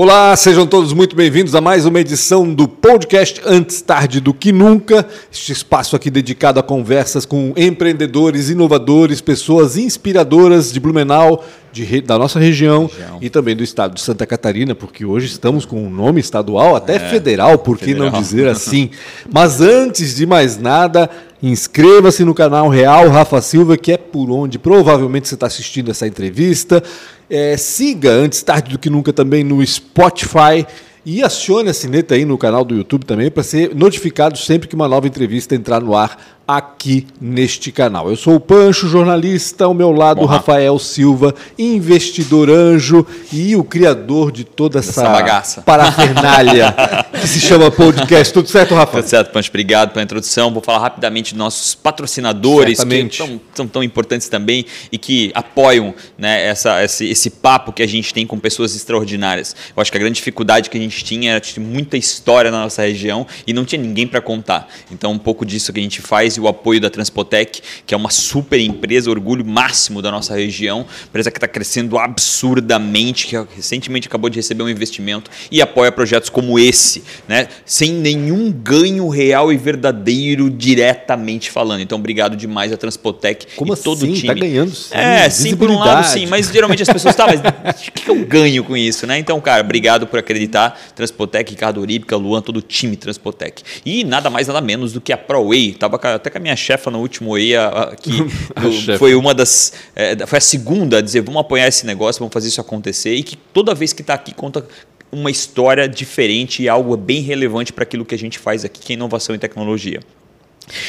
Olá, sejam todos muito bem-vindos a mais uma edição do podcast Antes Tarde do Que Nunca. Este espaço aqui dedicado a conversas com empreendedores, inovadores, pessoas inspiradoras de Blumenau, de, da nossa região, região, e também do estado de Santa Catarina, porque hoje estamos com um nome estadual, até é, federal, por que não dizer assim? Mas antes de mais nada, inscreva-se no canal Real Rafa Silva, que é por onde provavelmente você está assistindo essa entrevista. É, siga antes tarde do que nunca também no Spotify e acione a sineta aí no canal do YouTube também para ser notificado sempre que uma nova entrevista entrar no ar aqui neste canal. Eu sou o Pancho, jornalista, ao meu lado Bom, Rafael Silva, investidor anjo e o criador de toda essa, essa bagaça. parafernália que se chama podcast. Tudo certo, Rafa? Tudo certo, Pancho. Obrigado pela introdução. Vou falar rapidamente dos nossos patrocinadores, Certamente. que são, tão importantes também e que apoiam né, essa, esse, esse papo que a gente tem com pessoas extraordinárias. Eu acho que a grande dificuldade que a gente tinha era ter muita história na nossa região e não tinha ninguém para contar. Então, um pouco disso que a gente faz e o apoio da Transpotec, que é uma super empresa, orgulho máximo da nossa região, empresa que está crescendo absurdamente, que recentemente acabou de receber um investimento e apoia projetos como esse, né? sem nenhum ganho real e verdadeiro diretamente falando. Então, obrigado demais a Transpotec como e assim? todo o time. Tá ganhando sim, É, sim, por um lado sim, mas geralmente as pessoas, tá, mas o que eu ganho com isso? Né? Então, cara, obrigado por acreditar. Transpotec, Ricardo Uríbica, Luan, todo o time Transpotec. E nada mais, nada menos do que a ProWay. Tava até até com a minha chefa no último EIA, que foi uma das. É, foi a segunda a dizer: vamos apoiar esse negócio, vamos fazer isso acontecer. E que toda vez que está aqui conta uma história diferente e algo bem relevante para aquilo que a gente faz aqui, que é inovação e tecnologia.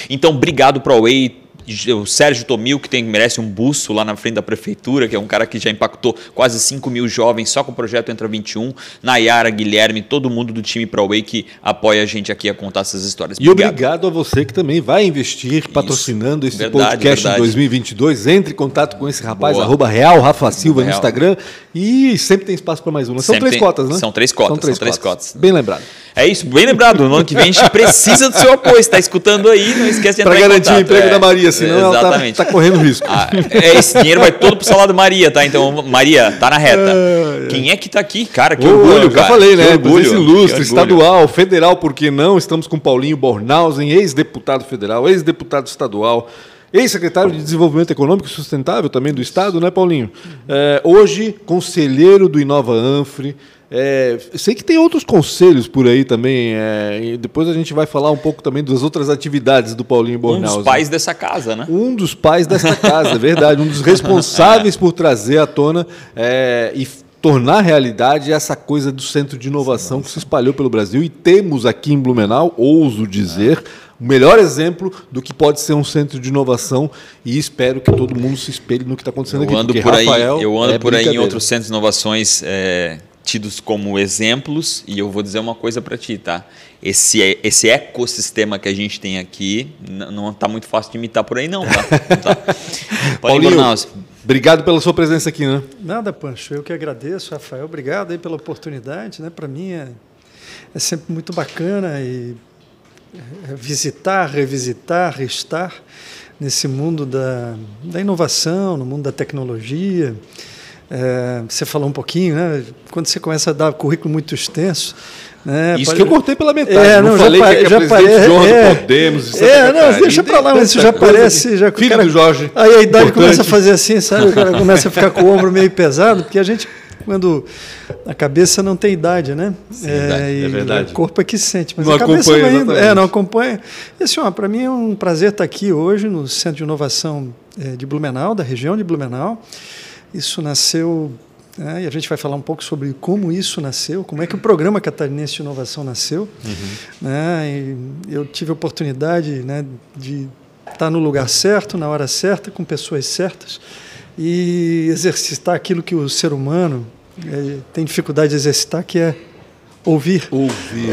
Então, obrigado para a Way o Sérgio Tomil, que tem, merece um busto lá na frente da prefeitura, que é um cara que já impactou quase 5 mil jovens só com o projeto Entra 21. Nayara, Guilherme, todo mundo do time ProWay que apoia a gente aqui a contar essas histórias. Obrigado. E obrigado a você que também vai investir patrocinando Isso. esse verdade, podcast verdade. em 2022. Entre em contato com esse rapaz, Boa. arroba Real Rafa Silva Real. no Instagram. E sempre tem espaço para mais uma. São três tem, cotas, né? São três cotas. São três, são três cotas. cotas. Bem lembrado. É isso, bem lembrado. No ano que vem a gente precisa do seu apoio. Está escutando aí, não esquece de entrar Para garantir o emprego é. da Maria, senão Exatamente. ela está tá correndo risco. Ah, é, esse dinheiro vai todo para o salário da Maria, tá? Então, Maria, tá na reta. É, Quem é que está aqui? Cara, que oh, orgulho, cara. Já falei, né? Orgulho, ilustre, estadual, federal, por que não? Estamos com Paulinho Bornhausen, ex-deputado federal, ex-deputado estadual. Ex-secretário de Desenvolvimento Econômico e Sustentável também do Estado, né, Paulinho? É, hoje, conselheiro do Inova Anfre. É, sei que tem outros conselhos por aí também. É, depois a gente vai falar um pouco também das outras atividades do Paulinho Bornhaus. Um dos pais dessa casa, né? Um dos pais dessa casa, é verdade. Um dos responsáveis por trazer à tona é, e tornar realidade essa coisa do centro de inovação que se espalhou pelo Brasil. E temos aqui em Blumenau, ouso dizer, o melhor exemplo do que pode ser um centro de inovação e espero que todo mundo se espelhe no que está acontecendo eu aqui. Ando por Rafael aí, eu ando é por aí em outros centros de inovações é, tidos como exemplos e eu vou dizer uma coisa para ti, tá? Esse, esse ecossistema que a gente tem aqui não está muito fácil de imitar por aí não, tá? Não tá. Paulinho, obrigado pela sua presença aqui, né? Nada, Pancho, eu que agradeço, Rafael, obrigado aí pela oportunidade, né? Para mim é, é sempre muito bacana e é, visitar, revisitar, estar nesse mundo da, da inovação, no mundo da tecnologia, é, você falou um pouquinho, né? Quando você começa a dar currículo muito extenso. Né? Isso que eu cortei pela metade. É, não, não falei já, que é já presidente Jorge é, Podemos. É, não, deixa para lá, mas isso já parece. Já, Filho cara, do Jorge. Aí a idade importante. começa a fazer assim, sabe? O cara começa a ficar com o ombro meio pesado, porque a gente, quando. A cabeça não tem idade, né? Sim, é, é verdade. O corpo é que sente, mas não a cabeça acompanha, não, ainda, é, não acompanha. E assim, para mim é um prazer estar aqui hoje no Centro de Inovação é, de Blumenau, da região de Blumenau. Isso nasceu, né, e a gente vai falar um pouco sobre como isso nasceu, como é que o programa catarinense de inovação nasceu. Uhum. Né, eu tive a oportunidade né, de estar no lugar certo, na hora certa, com pessoas certas, e exercitar aquilo que o ser humano é, tem dificuldade de exercitar, que é ouvir. Ouvir,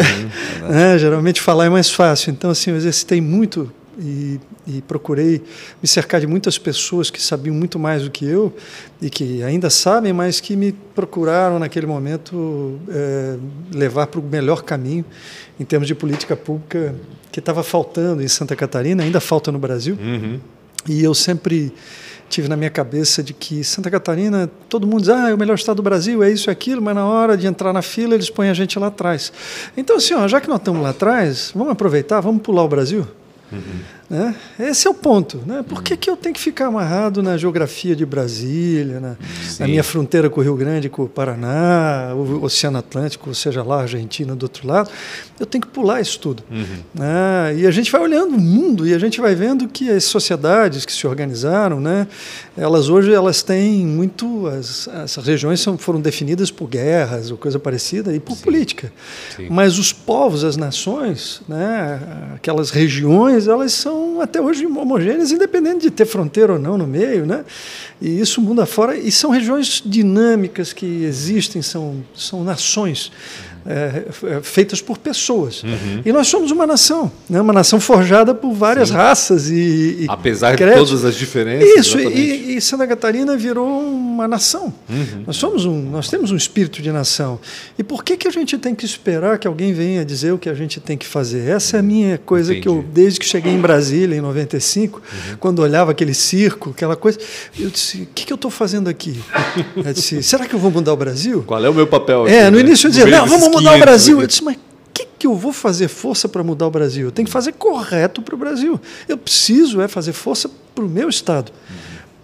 né? é, geralmente falar é mais fácil. Então, assim, eu exercitei muito e, e, procurei me cercar de muitas pessoas que sabiam muito mais do que eu e que ainda sabem, mas que me procuraram naquele momento é, levar para o melhor caminho em termos de política pública que estava faltando em Santa Catarina, ainda falta no Brasil. Uhum. E eu sempre tive na minha cabeça de que Santa Catarina, todo mundo diz, ah, é o melhor estado do Brasil, é isso, é aquilo, mas na hora de entrar na fila eles põem a gente lá atrás. Então, assim, ó, já que nós estamos lá atrás, vamos aproveitar, vamos pular o Brasil? Uhum. Né? Esse é o ponto. Né? Por que, que eu tenho que ficar amarrado na geografia de Brasília, na, na, minha fronteira com o Rio Grande, com o Paraná, o Oceano Atlântico, seja lá, a Argentina do outro lado? Eu tenho que pular isso tudo. Uhum. Né? E a gente vai olhando o mundo e a gente vai vendo que as sociedades que se organizaram, né, elas hoje elas têm muito. As, as regiões são, foram definidas por guerras ou coisa parecida e por Sim. política. Sim. Mas os povos, as nações, né, aquelas regiões, elas são são até hoje homogêneas, independente de ter fronteira ou não no meio, né? E isso mundo afora, e são regiões dinâmicas que existem, são, são nações é, é, feitas por pessoas. Uhum. E nós somos uma nação, né? uma nação forjada por várias Sim. raças e, e apesar créditos. de todas as diferenças. Isso e, e, Santa Catarina virou uma nação. Uhum. Nós somos um, nós temos um espírito de nação. E por que que a gente tem que esperar que alguém venha dizer o que a gente tem que fazer? Essa é a minha coisa Entendi. que eu desde que cheguei em Brasília em 95, uhum. quando olhava aquele circo, aquela coisa, eu disse: o que, que eu estou fazendo aqui? Eu disse: será que eu vou mudar o Brasil? Qual é o meu papel? Aqui, é, no né? início eu dizia: não, vamos mudar o Brasil. Eu disse, mas o que, que eu vou fazer força para mudar o Brasil? Eu tenho que fazer correto para o Brasil. Eu preciso é fazer força para o meu Estado.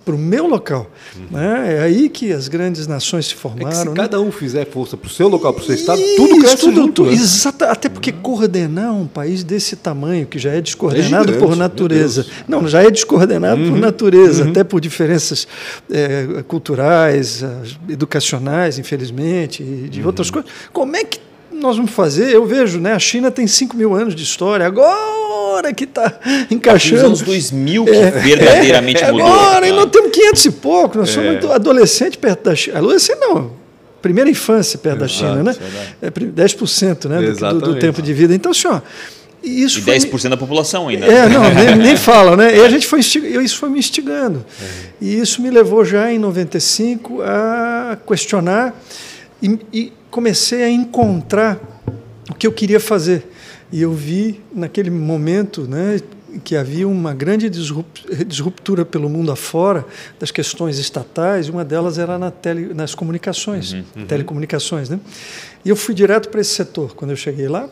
Para o meu local. Uhum. Né? É aí que as grandes nações se formaram. É se né? cada um fizer força para o seu local, para o seu estado, tudo cresce tudo, junto. Né? Exato, até porque uhum. coordenar um país desse tamanho, que já é descoordenado é gigante, por natureza. Não, já é descoordenado uhum. por natureza, uhum. até por diferenças é, culturais, educacionais, infelizmente, e de outras uhum. coisas. Como é que nós vamos fazer? Eu vejo, né? A China tem 5 mil anos de história. Agora que está encaixando. Nos anos 2000 que é, verdadeiramente é, mudou. Agora, e nós temos 500 e pouco. Nós é. somos adolescente perto da China. Adolescente não. Primeira infância perto Exato, da China, né? É 10% né, do, do, tempo de vida. Então, senhor. Isso e 10% foi... da população ainda. É, não, nem, nem fala, né? E a gente foi isso foi me instigando. É. E isso me levou já em 95 a questionar e, e comecei a encontrar o que eu queria fazer. E eu vi naquele momento né, que havia uma grande disruptura pelo mundo afora das questões estatais, uma delas era na tele, nas comunicações, uhum, uhum. telecomunicações. Né? E eu fui direto para esse setor. Quando eu cheguei lá,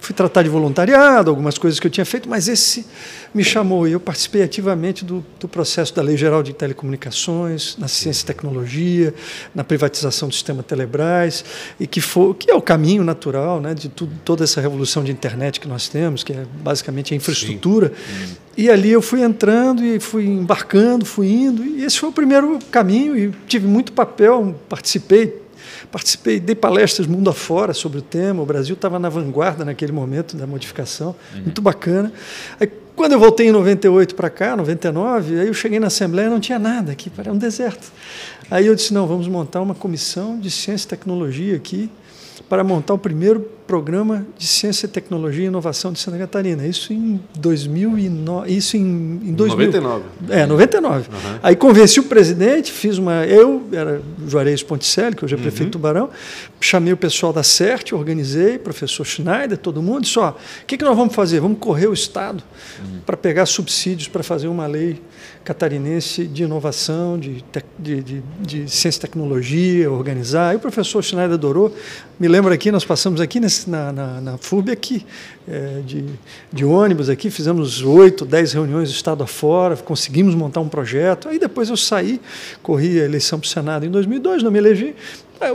fui tratar de voluntariado, algumas coisas que eu tinha feito, mas esse me chamou e eu participei ativamente do, do processo da Lei Geral de Telecomunicações, na ciência e tecnologia, na privatização do sistema Telebrás, e que, foi, que é o caminho natural né, de tudo, toda essa revolução de internet que nós temos, que é basicamente a infraestrutura. Sim. E ali eu fui entrando e fui embarcando, fui indo, e esse foi o primeiro caminho, e tive muito papel, participei Participei, dei palestras mundo afora sobre o tema. O Brasil estava na vanguarda naquele momento da modificação, uhum. muito bacana. Aí, quando eu voltei em 98 para cá, 99, aí eu cheguei na Assembleia e não tinha nada aqui, era um deserto. Aí eu disse: não, vamos montar uma comissão de ciência e tecnologia aqui para montar o primeiro programa de ciência, tecnologia e inovação de Santa Catarina. Isso em 2009, isso em, em 2000. 99. É, 99. Uhum. Aí convenci o presidente, fiz uma, eu era Juarez Ponticelli, que hoje é uhum. prefeito uhum. Tubarão, chamei o pessoal da CERT, organizei, professor Schneider, todo mundo, disse, ó, o que, que nós vamos fazer? Vamos correr o Estado uhum. para pegar subsídios para fazer uma lei catarinense de inovação, de, de, de, de, ciência e tecnologia, organizar. E o professor Schneider adorou. Me lembro aqui, nós passamos aqui nesse, na, na, na FUB aqui, é, de, de ônibus aqui, fizemos oito, dez reuniões do estado afora, conseguimos montar um projeto. Aí depois eu saí, corri a eleição para o Senado em 2002, não me elegi.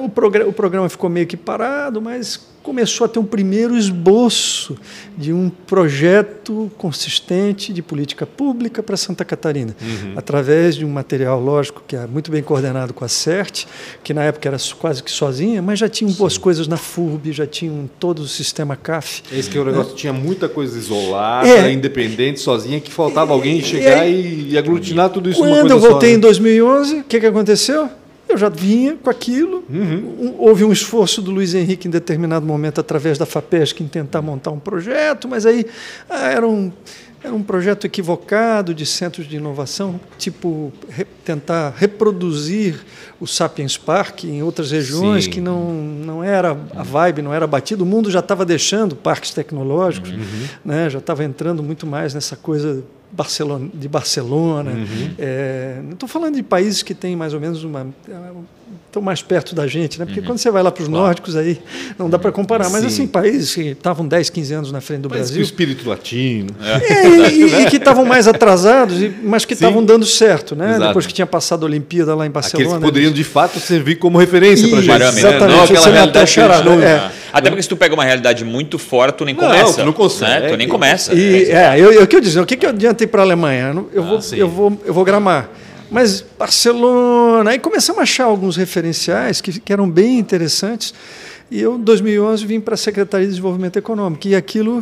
O, programa, o programa ficou meio que parado, mas começou a ter um primeiro esboço de um projeto consistente de política pública para Santa Catarina, uhum. através de um material, lógico, que é muito bem coordenado com a CERT, que na época era quase que sozinha, mas já tinha boas coisas na FURB, já tinham todo o sistema CAF. Esse que é o negócio, é. tinha muita coisa isolada, é. independente, sozinha, que faltava alguém chegar e, e aglutinar tudo isso Quando eu voltei só, né? em 2011, o que, que aconteceu? Eu já vinha com aquilo. Uhum. Um, houve um esforço do Luiz Henrique em determinado momento, através da FAPESC, em tentar montar um projeto, mas aí ah, era, um, era um projeto equivocado de centros de inovação, tipo re, tentar reproduzir o Sapiens Park em outras regiões, Sim. que não, não era a vibe, não era batido. O mundo já estava deixando parques tecnológicos, uhum. né, já estava entrando muito mais nessa coisa Barcelona, de Barcelona. Uhum. É, não estou falando de países que têm mais ou menos uma estão mais perto da gente, né? Porque uhum. quando você vai lá para os claro. nórdicos aí não dá para comparar, mas Sim. assim países que estavam 10, 15 anos na frente do Países Brasil, com espírito latino, é. É, e, e, que estavam mais atrasados, mas que estavam dando certo, né? Exato. Depois que tinha passado a Olimpíada lá em Barcelona, Aqueles que poderiam de fato servir como referência para a gente, né? exatamente, né? não aquela realidade charada, é. Até porque se tu pega uma realidade muito fora, tu nem começa. Não, tu não consegue. Né? Tu nem começa. E, é, eu, eu, que eu disse, o que, que eu adiantei para a Alemanha? Eu, vou, ah, eu, vou, eu vou gramar. Mas Barcelona, aí começamos a achar alguns referenciais que, que eram bem interessantes. E eu, em 2011, vim para a Secretaria de Desenvolvimento Econômico. E aquilo,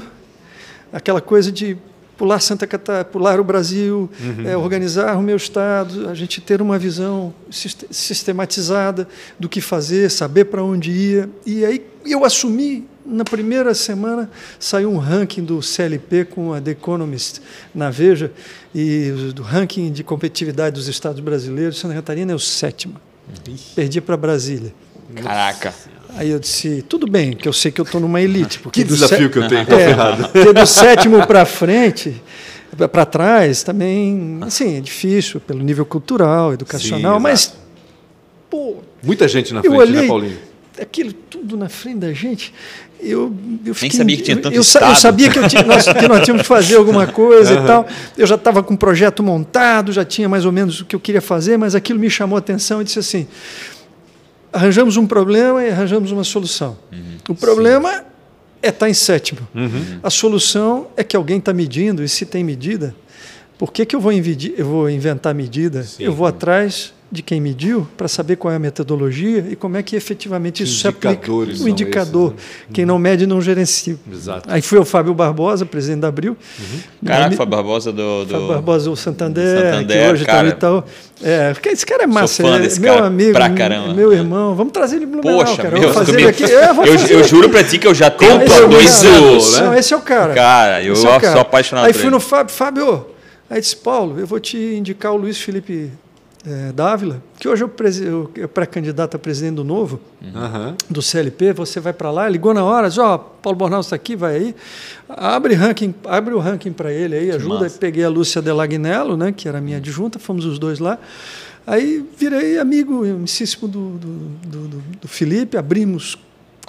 aquela coisa de pular Santa Catarina, pular o Brasil, uhum. é, organizar o meu estado, a gente ter uma visão sistematizada do que fazer, saber para onde ia. E aí eu assumi na primeira semana saiu um ranking do CLP com a The Economist na Veja e do ranking de competitividade dos estados brasileiros, Santa Catarina é o sétimo. Perdi para Brasília. Caraca. Aí eu disse, tudo bem, que eu sei que eu estou numa elite. Porque que desafio que eu tenho, estou é, ferrado. Porque do sétimo para frente, para trás, também, assim, é difícil pelo nível cultural, educacional, Sim, mas, pô... Muita gente na frente, né, olhei, né, Paulinho? Aquilo tudo na frente da gente eu, eu fiquei, Nem sabia que tinha tanto eu, estado. eu sabia que, eu tinha, nós, que nós tínhamos que fazer alguma coisa uhum. e tal. Eu já estava com o projeto montado, já tinha mais ou menos o que eu queria fazer, mas aquilo me chamou a atenção e disse assim: arranjamos um problema e arranjamos uma solução. Uhum. O problema Sim. é estar tá em sétimo. Uhum. A solução é que alguém está medindo, e se tem medida, por que, que eu, vou eu vou inventar medida? Sim. Eu vou atrás de quem mediu para saber qual é a metodologia e como é que efetivamente isso se aplica. O indicador. Esses, né? Quem não mede não gerencia. Exato. Aí foi o Fábio Barbosa, presidente da Abril. Uhum. Caraca, Fábio Barbosa do, do... Fábio Barbosa do Santander, Santander que hoje está tal. É, esse cara é massa, Sou fã desse meu cara amigo, pra caramba. meu irmão. Vamos trazer ele Blumenau, Poxa, cara. Meu, fazer ele aqui. É, eu, eu juro para ti que eu já tenho há dois anos. Não, esse é o cara. Cara, eu é sou apaixonado Aí fui no Fábio, Fábio, aí disse, Paulo, eu vou te indicar o Luiz Felipe é, Dávila, que hoje é o pré-candidato a presidente do Novo, uhum. do CLP, você vai para lá, ligou na hora, diz, ó, oh, Paulo Bornal está aqui, vai aí, abre, ranking, abre o ranking para ele aí, ajuda, peguei a Lúcia Delagnello, né, que era minha adjunta, fomos os dois lá, aí virei amigo amicíssimo do, do, do, do Felipe, abrimos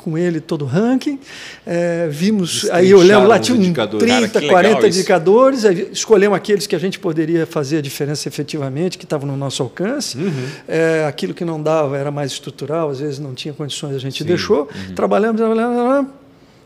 com ele todo o ranking. É, vimos, aí olhamos lá, tinha 30, Cara, 40 indicadores, aí escolhemos aqueles que a gente poderia fazer a diferença efetivamente, que estavam no nosso alcance. Uhum. É, aquilo que não dava era mais estrutural, às vezes não tinha condições, a gente Sim. deixou. Uhum. Trabalhamos, trabalhamos,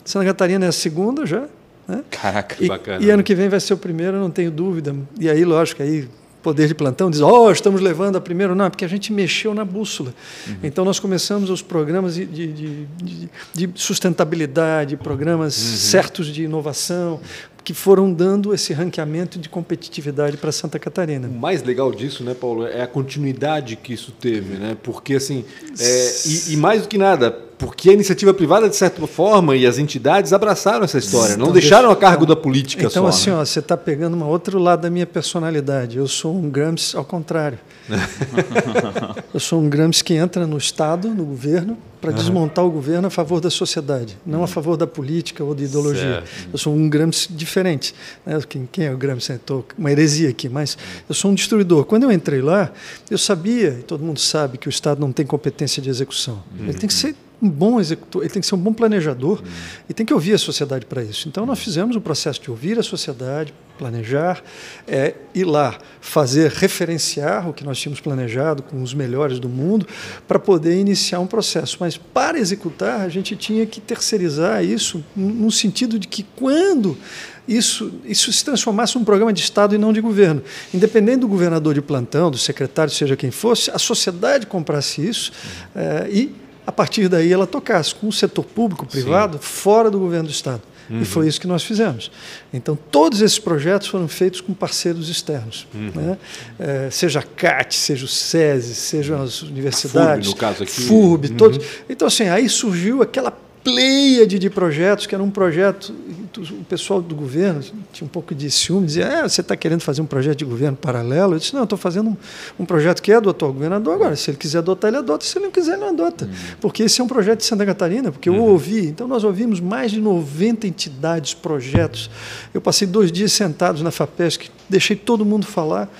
Santa Catarina é a segunda já. Né? Caraca, e, bacana. E ano que vem vai ser o primeiro, não tenho dúvida. E aí, lógico, aí poder de plantão diz, oh, estamos levando a primeiro. Não, é porque a gente mexeu na bússola. Uhum. Então, nós começamos os programas de, de, de, de sustentabilidade, programas uhum. certos de inovação, que foram dando esse ranqueamento de competitividade para Santa Catarina. O mais legal disso, né, Paulo, é a continuidade que isso teve, né? Porque assim, é, e, e, mais do que nada, porque a iniciativa privada de certa forma e as entidades abraçaram essa história, então, não deixaram deixa, a cargo da política então, só. Então assim, né? ó, você está pegando um outro lado da minha personalidade. Eu sou um Gramsci ao contrário. eu sou um Gramsci que entra no Estado, no governo, para uhum. desmontar o governo a favor da sociedade, não a favor da política ou de ideologia. Certo. Eu sou um Gramsci diferente. Né? Quem, quem, é o Gramsci? Estou uma heresia aqui, mas eu sou um destruidor. Quando eu entrei lá, eu sabia, e todo mundo sabe, que o Estado não tem competência de execução. Uhum. Ele tem que ser um bom executor, ele tem que ser um bom planejador uhum. e tem que ouvir a sociedade para isso. Então, nós fizemos o um processo de ouvir a sociedade, planejar, é, ir lá fazer, referenciar o que nós tínhamos planejado com os melhores do mundo, para poder iniciar um processo. Mas, para executar, a gente tinha que terceirizar isso no sentido de que, quando isso, isso se transformasse num programa de Estado e não de governo. Independente do governador de plantão, do secretário, seja quem fosse, a sociedade comprasse isso é, e a partir daí ela tocasse com o setor público, privado, Sim. fora do governo do Estado. Uhum. E foi isso que nós fizemos. Então, todos esses projetos foram feitos com parceiros externos. Uhum. Né? É, seja a CAT, seja o SESI, sejam as universidades. FURB, no caso aqui. FURB, uhum. todos. Então, assim, aí surgiu aquela pleiade de projetos, que era um projeto, o pessoal do governo tinha um pouco de ciúme, dizia, é, você está querendo fazer um projeto de governo paralelo? Eu disse, não, eu estou fazendo um, um, projeto que é do atual governador, agora, se ele quiser adotar, ele adota, se ele não quiser, ele não adota. Uhum. Porque esse é um projeto de Santa Catarina, porque eu uhum. ouvi, então nós ouvimos mais de 90 entidades, projetos, eu passei dois dias sentados na FAPESC, deixei todo mundo falar,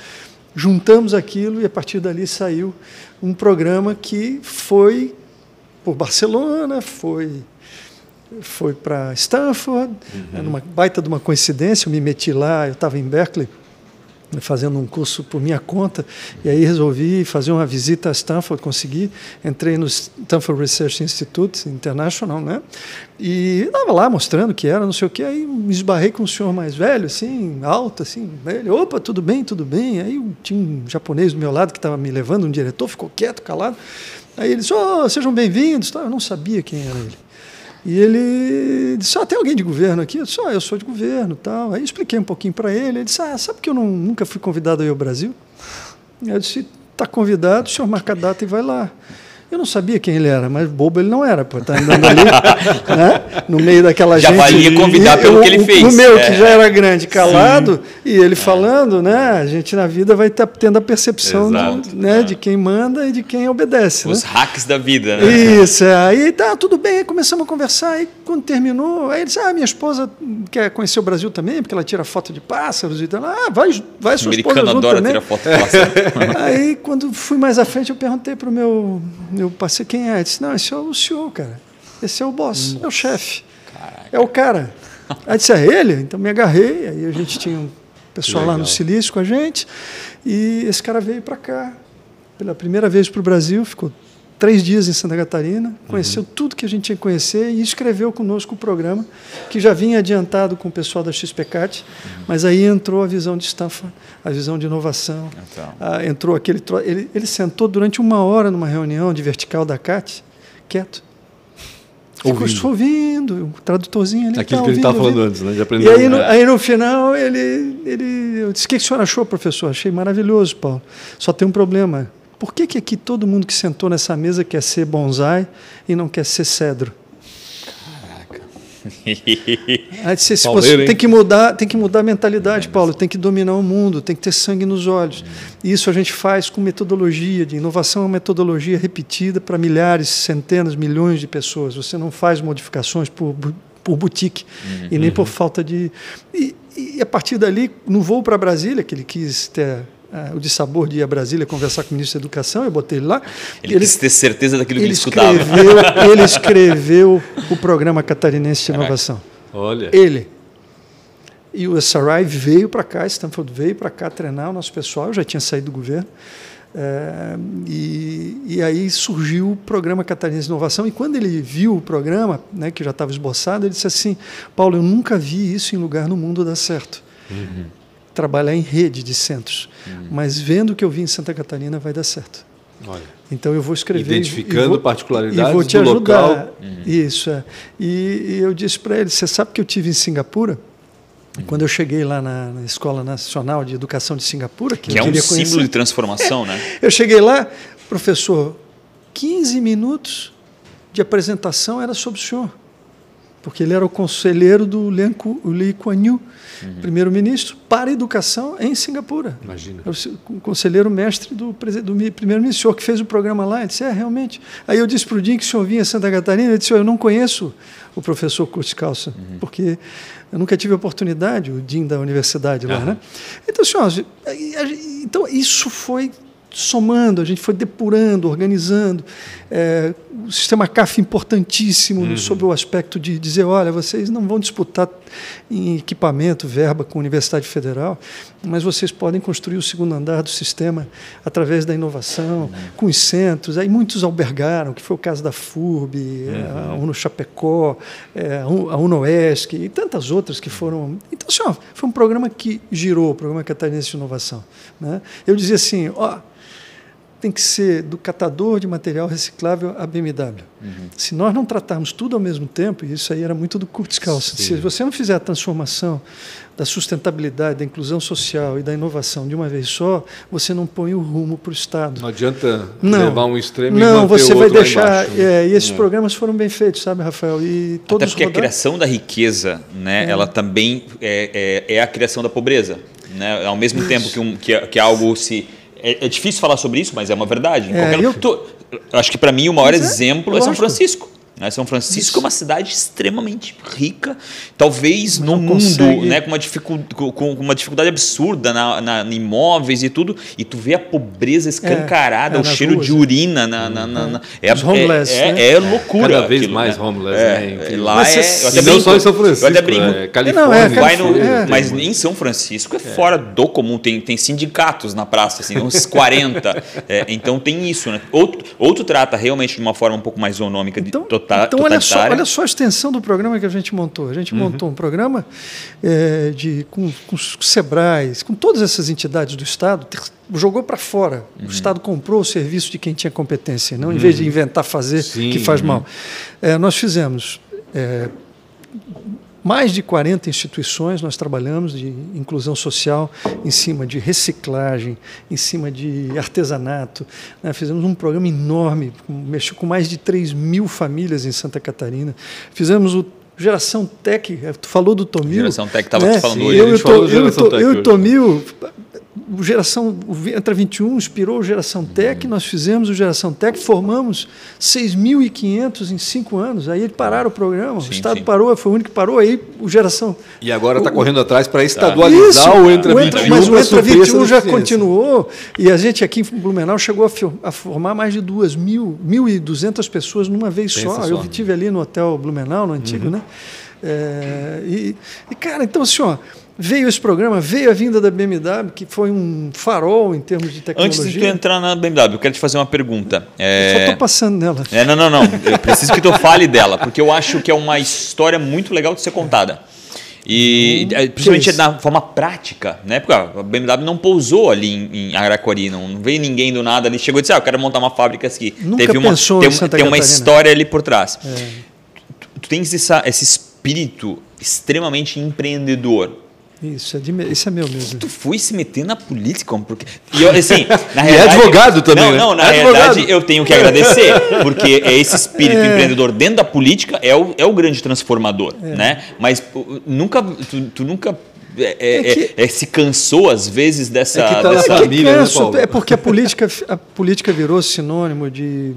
juntamos aquilo e a partir dali saiu um programa que foi por Barcelona, foi foi para Stanford, uhum. numa baita de uma coincidência, eu me meti lá, eu estava em Berkeley fazendo um curso por minha conta e aí resolvi fazer uma visita a Stanford, consegui, entrei no Stanford Research Institute International, né? E estava lá mostrando que era, não sei o que, aí me esbarrei com um senhor mais velho, assim, alto, assim, ele, opa, tudo bem, tudo bem. Aí tinha um japonês do meu lado que estava me levando, um diretor, ficou quieto, calado. Aí ele disse, oh, sejam bem-vindos. Eu não sabia quem era ele. E ele disse: ah, tem alguém de governo aqui? Eu disse: eu sou de governo tal. Aí expliquei um pouquinho para ele. Ele disse: ah, sabe que eu não, nunca fui convidado a ir ao Brasil? Eu disse: está convidado, o senhor marca a data e vai lá. Eu não sabia quem ele era, mas bobo ele não era, pô, tá andando ali, né, no meio daquela já gente. Já valia convidar e, pelo que ele fez. O meu, é. que já era grande, calado, Sim. e ele é. falando, né, a gente na vida vai estar tendo a percepção do, né, é. de quem manda e de quem obedece. Os né? hacks da vida, né? Isso, é. aí tá, tudo bem, aí começamos a conversar, aí quando terminou, aí ele disse, ah, minha esposa quer conhecer o Brasil também, porque ela tira foto de pássaros e tal. Ah, vai, vai sua esposa junto adora tirar foto de pássaros. aí, quando fui mais à frente, eu perguntei para o meu, meu parceiro, quem é? Ele disse, não, esse é o senhor, cara. Esse é o boss, Nossa. é o chefe. É o cara. Aí disse, é ele? Então me agarrei, aí a gente tinha um pessoal lá no Silício com a gente, e esse cara veio para cá, pela primeira vez para o Brasil, ficou três dias em Santa Catarina, conheceu uhum. tudo que a gente tinha que conhecer e escreveu conosco o programa, que já vinha adiantado com o pessoal da XPCAT, uhum. mas aí entrou a visão de Stanford, a visão de inovação, então. ah, entrou aquele... Ele, ele sentou durante uma hora numa reunião de vertical da CAT, quieto, Ficou ouvindo. ouvindo, o tradutorzinho ali. Aquilo tá que ele estava falando antes, né? De aprender. E aí no, aí no final ele, ele eu disse: O que, que o senhor achou, professor? Achei maravilhoso, Paulo. Só tem um problema. Por que, que aqui todo mundo que sentou nessa mesa quer ser bonsai e não quer ser cedro? Caraca. Aí disse, se você, tem que mudar, tem que mudar a mentalidade, Paulo. Tem que dominar o mundo, tem que ter sangue nos olhos. Isso a gente faz com metodologia de inovação, é uma metodologia repetida para milhares, centenas, milhões de pessoas. Você não faz modificações por, por boutique uhum. e nem por falta de. E, e a partir dali, no voo para Brasília, que ele quis ter é, o de sabor de ir a Brasília conversar com o ministro da Educação, eu botei ele lá. Ele, ele quis ter certeza daquilo que ele, escutava. Escreveu, ele escreveu o programa catarinense de inovação. Olha. Ele. E o SRI veio para cá, Stanford veio para cá treinar o nosso pessoal, eu já tinha saído do governo. É, e, e, aí surgiu o programa Catarinense de Inovação. E quando ele viu o programa, né, que já estava esboçado, ele disse assim: Paulo, eu nunca vi isso em lugar no mundo dar certo. Uhum trabalhar em rede de centros. Uhum. Mas vendo o que eu vi em Santa Catarina, vai dar certo. Olha. Então eu vou escrever. Identificando vou, particularidades e vou te do ajudar. local. Uhum. Isso, é. E, e eu disse para ele: você sabe que eu tive em Singapura? Uhum. Quando eu cheguei lá na, na, Escola Nacional de Educação de Singapura, que, que é um conhecer, símbolo de transformação, né? Eu cheguei lá, professor, 15 minutos de apresentação era sobre o senhor porque ele era o conselheiro do Lee Kuan Yew, uhum. primeiro-ministro, para a educação em Singapura. Imagina. O conselheiro mestre do, do primeiro-ministro, o senhor que fez o programa lá. Ele disse, é, realmente. Aí eu disse para o Dinho que o senhor vinha a Santa Catarina, ele disse, eu não conheço o professor Kurt Carlson, uhum. porque eu nunca tive oportunidade, o Dinho da universidade lá, uhum. né? Então, senhor, então isso foi somando, a gente foi depurando, organizando. É, o sistema CAF importantíssimo uhum. sobre o aspecto de dizer, olha, vocês não vão disputar em equipamento, verba com a Universidade Federal, mas vocês podem construir o segundo andar do sistema através da inovação, uhum. com os centros. Aí muitos albergaram, que foi o caso da FURB, uhum. a Uno Chapecó, é, a UNOESC e tantas outras que foram... Então, assim, ó, foi um programa que girou, o Programa Catarinense de Inovação. Né? Eu dizia assim, ó, tem que ser do catador de material reciclável à BMW. Uhum. Se nós não tratarmos tudo ao mesmo tempo, e isso aí era muito do Curtis Calça, se você não fizer a transformação da sustentabilidade, da inclusão social e da inovação de uma vez só, você não põe o rumo para o Estado. Não adianta não, levar um extremo não, e manter você o vai deixar. É, e esses é. programas foram bem feitos, sabe, Rafael? E todos Até porque rodaram... a criação da riqueza, né, é. ela também é, é, é, a criação da pobreza. Né? Ao mesmo isso. tempo que, um, que, que algo se é, é, difícil falar sobre isso, mas é uma verdade. É, eu... Tô... acho que para mim o maior mas é, exemplo é São Francisco. Né? São Francisco Isso. é uma cidade extremamente rica, talvez no mundo, consegue. né? com, uma com uma dificuldade absurda na, na, em imóveis e tudo, e tu vê a pobreza escancarada, é, é, o cheiro ruas, de urina na, na, na é, Os homeless, é, né? é, loucura. Cada vez aquilo, mais né? homeless, né? Lá mas, é, eu até não só em São Francisco, eu até brinco, é Califórnia. Não, Califórnia no, mas em São Francisco é, fora do comum, tem, tem sindicatos na praça, assim, uns 40. então tem isso, né? Outro, outro trata realmente de uma forma um pouco mais zonômica, então, de, tota-, então, olha só, olha só a extensão do programa que a gente montou. A gente uhum. montou um programa é, de, com, com os Sebrais, com todas essas entidades do Estado, jogou para fora. Uhum. O Estado comprou o serviço de quem tinha competência, não uhum. em vez de inventar fazer Sim, que faz mal. É, nós fizemos é, mais de 40 instituições nós trabalhamos de inclusão social em cima de reciclagem, em cima de artesanato. Né? Fizemos um programa enorme, mexeu com mais de 3 mil famílias em Santa Catarina. Fizemos o Geração Tech, tu falou do Tomil. Geração Tech estava né? te falando hoje. Eu, eu, eu, eu e o Tomil o Geração o Entra 21 inspirou o Geração Tech, nós fizemos o Geração Tech, formamos 6.500 em cinco anos. Aí pararam o programa, sim, o Estado sim. parou, foi o único que parou, aí o Geração. E agora está correndo atrás para estadualizar tá. o Entra o 21. Mas o Entra 21 já continuou, e a gente aqui em Blumenau chegou a, a formar mais de 1.200 pessoas numa vez Pensa só. só. Eu estive ali no Hotel Blumenau, no antigo, uhum. né? É, e, e, cara, então assim, ó, veio esse programa, veio a vinda da BMW, que foi um farol em termos de tecnologia. Antes de tu entrar na BMW, eu quero te fazer uma pergunta. É... Só estou passando nela. É, não, não, não. Eu preciso que tu fale dela, porque eu acho que é uma história muito legal de ser contada. E hum, principalmente na forma prática, né? Porque a BMW não pousou ali em, em Araquari, não, não, veio ninguém do nada ali, chegou e disse: ah, eu quero montar uma fábrica aqui. Nunca Teve uma, pensou tem, tem uma história ali por trás. É. Tu, tu, tens essa, esse espírito extremamente empreendedor isso é, de, isso é meu mesmo. Tu foi se meter na política? Porque, e eu, assim, na realidade, e é advogado também. Não, não, na é realidade eu tenho que agradecer, porque é esse espírito é. empreendedor dentro da política é o, é o grande transformador, é. né? Mas nunca, tu, tu nunca é, é, é, que, é, se cansou às vezes dessa, é tá dessa família, né, É porque a política, a política virou sinônimo de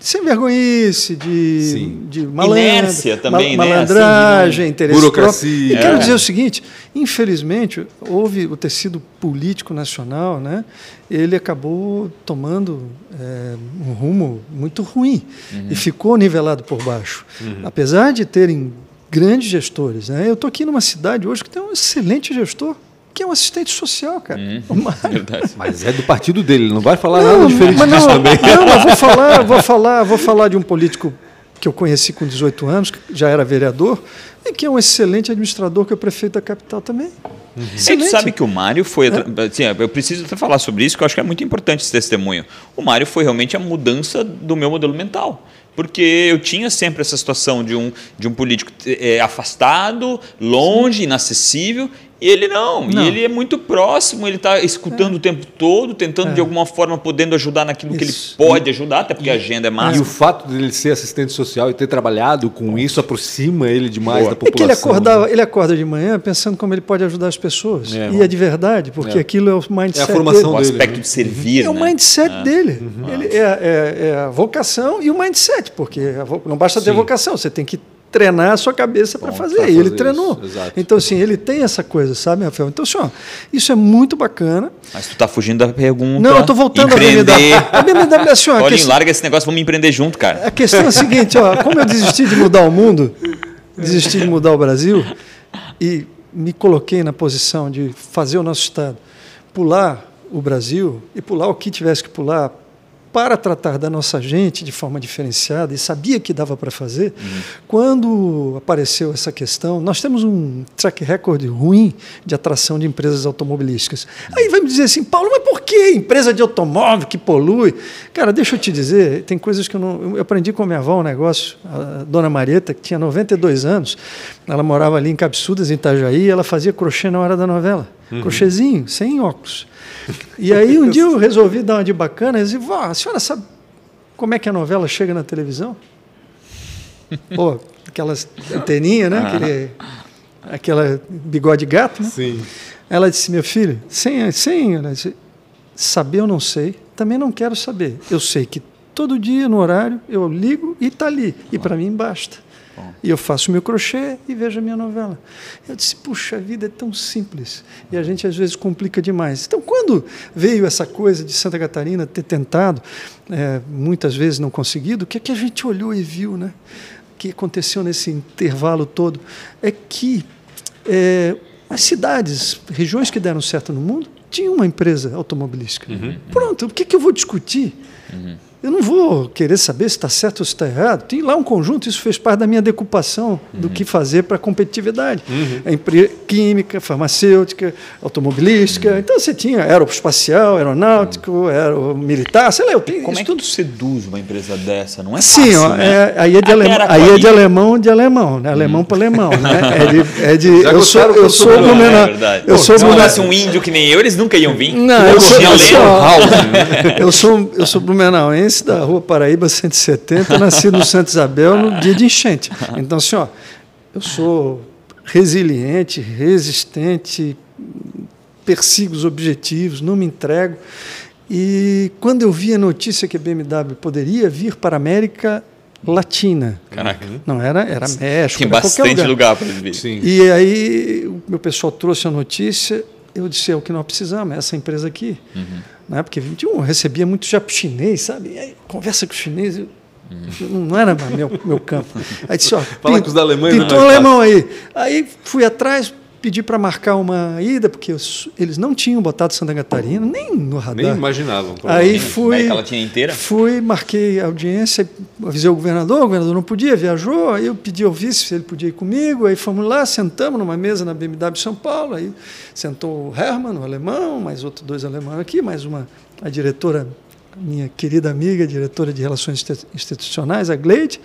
sem vergonhice, de, de malandra, Inércia também, ma malandragem, né? interesse Burocracia. Próprio. E quero dizer o seguinte, infelizmente, houve o tecido político nacional, né? ele acabou tomando é, um rumo muito ruim uhum. e ficou nivelado por baixo. Uhum. Apesar de terem grandes gestores. Né? Eu estou aqui numa cidade hoje que tem um excelente gestor, que é um assistente social, cara. Hum, mas é do partido dele, não vai falar não, nada diferente mas disso também. Não, mas vou falar, vou falar, vou falar de um político que eu conheci com 18 anos, que já era vereador, e que é um excelente administrador, que é o prefeito da capital também. Uhum. Você sabe que o Mário foi. É? Assim, eu preciso até falar sobre isso, que eu acho que é muito importante esse testemunho. O Mário foi realmente a mudança do meu modelo mental porque eu tinha sempre essa situação de um, de um político é, afastado, longe, inacessível, e ele não, não. E ele é muito próximo, ele está escutando é. o tempo todo, tentando é. de alguma forma, podendo ajudar naquilo isso. que ele pode ajudar, até porque e, a agenda é máxima. E o fato de ele ser assistente social e ter trabalhado com isso aproxima ele demais Boa. da população. É que ele, acordava, né? ele acorda de manhã pensando como ele pode ajudar as pessoas. É, e é de verdade, porque é. aquilo é o mindset É a formação dele. O aspecto né? de servir. É o né? mindset é. dele. Uhum. Ele é, a vocação e o mindset, porque não basta ter Sim. vocação, você tem que treinar a sua cabeça para fazer. fazer. Ele treinou. Então, assim, ele tem essa coisa, sabe, Rafael? Então, assim, ó, isso é muito bacana. Mas tu tá fugindo da pergunta. Não, eu tô voltando empreender. a BMW. A BMW assim, ó, Paulinho, questão... larga esse negócio, vamos empreender junto, cara. A questão é a seguinte, ó, como eu desisti de mudar o mundo, desisti de mudar o Brasil e me coloquei na posição de fazer o nosso Estado pular o Brasil e pular o que tivesse que pular para tratar da nossa gente de forma diferenciada e sabia que dava para fazer, uhum. quando apareceu essa questão, nós temos um track record ruim de atração de empresas automobilísticas. Uhum. Aí vai me dizer assim, Paulo, mas por que empresa de automóvel que polui? Cara, deixa eu te dizer, tem coisas que eu não. Eu aprendi com a minha avó um negócio, a dona Marieta, que tinha 92 anos, ela morava ali em Capsudas, em Itajaí, e ela fazia crochê na hora da novela. Uhum. Crochêzinho, sem óculos. E aí um dia eu resolvi dar uma de bacana e disse, vó, a senhora sabe como é que a novela chega na televisão? Pô, aquelas anteninhas, né? Aquele, aquela bigode gato, né? Sim. Ela disse, meu filho, sem, sem ela disse, saber eu não sei, também não quero saber. Eu sei que todo dia no horário eu ligo e está ali. E para mim basta. E eu faço meu crochê e vejo a minha novela. Eu disse, puxa, a vida é tão simples. E a gente às vezes complica demais. Então, quando veio essa coisa de Santa Catarina ter tentado, é, muitas vezes não conseguido, o que é que a gente olhou e viu, né? O que aconteceu nesse intervalo todo é que é, as cidades, regiões que deram certo no mundo, tinham uma empresa automobilística. Uhum. Pronto, o que, é que eu vou discutir? Uhum. Eu não vou querer saber se está certo ou se está errado. Tem lá um conjunto, isso fez parte da minha decupação uhum. do que fazer para a competitividade. Uhum. A química, farmacêutica, automobilística. Uhum. Então você tinha aeroespacial, aeronáutico, aeromilitar, sei lá. Eu tenho, Como é que tudo seduz uma empresa dessa? Não é Sim, fácil, ó, né? é, aí, é de alemão, aí é de alemão de alemão, né? alemão para alemão. Né? É de, é de eu sou, eu sou Blumenau. É eu sou Se fosse um índio que nem eu, eles nunca iam vir. Não, eu sou, eu, sou, eu sou, eu sou blumenauense da Rua Paraíba 170, nasci no Santa Isabel no dia de enchente. Então, assim, ó, eu sou resiliente, resistente, persigo os objetivos, não me entrego. E quando eu vi a notícia que a BMW poderia vir para a América Latina. Caraca. Não era, era México. Tem bastante lugar, lugar para vir. Sim. E aí o meu pessoal trouxe a notícia, eu disse, é o que nós precisamos, é essa empresa aqui. Uhum né? porque 21 recebia muito já chinês, sabe? Aí, conversa com o chinês, eu, não era meu, meu campo. Aí disse, ó, Fala com os alemães. Pintou um alemão aí. Aí fui atrás, pedi para marcar uma ida, porque eles não tinham botado Santa Catarina, nem no radar. Nem imaginavam. Aí fui. ela tinha inteira? Fui, marquei a audiência, avisei o governador, o governador não podia, viajou, aí eu pedi ao vice se ele podia ir comigo, aí fomos lá, sentamos numa mesa na BMW São Paulo, aí sentou o Herman, o alemão, mais outros dois alemães aqui, mais uma, a diretora minha querida amiga, diretora de Relações Institucionais, a Gleide,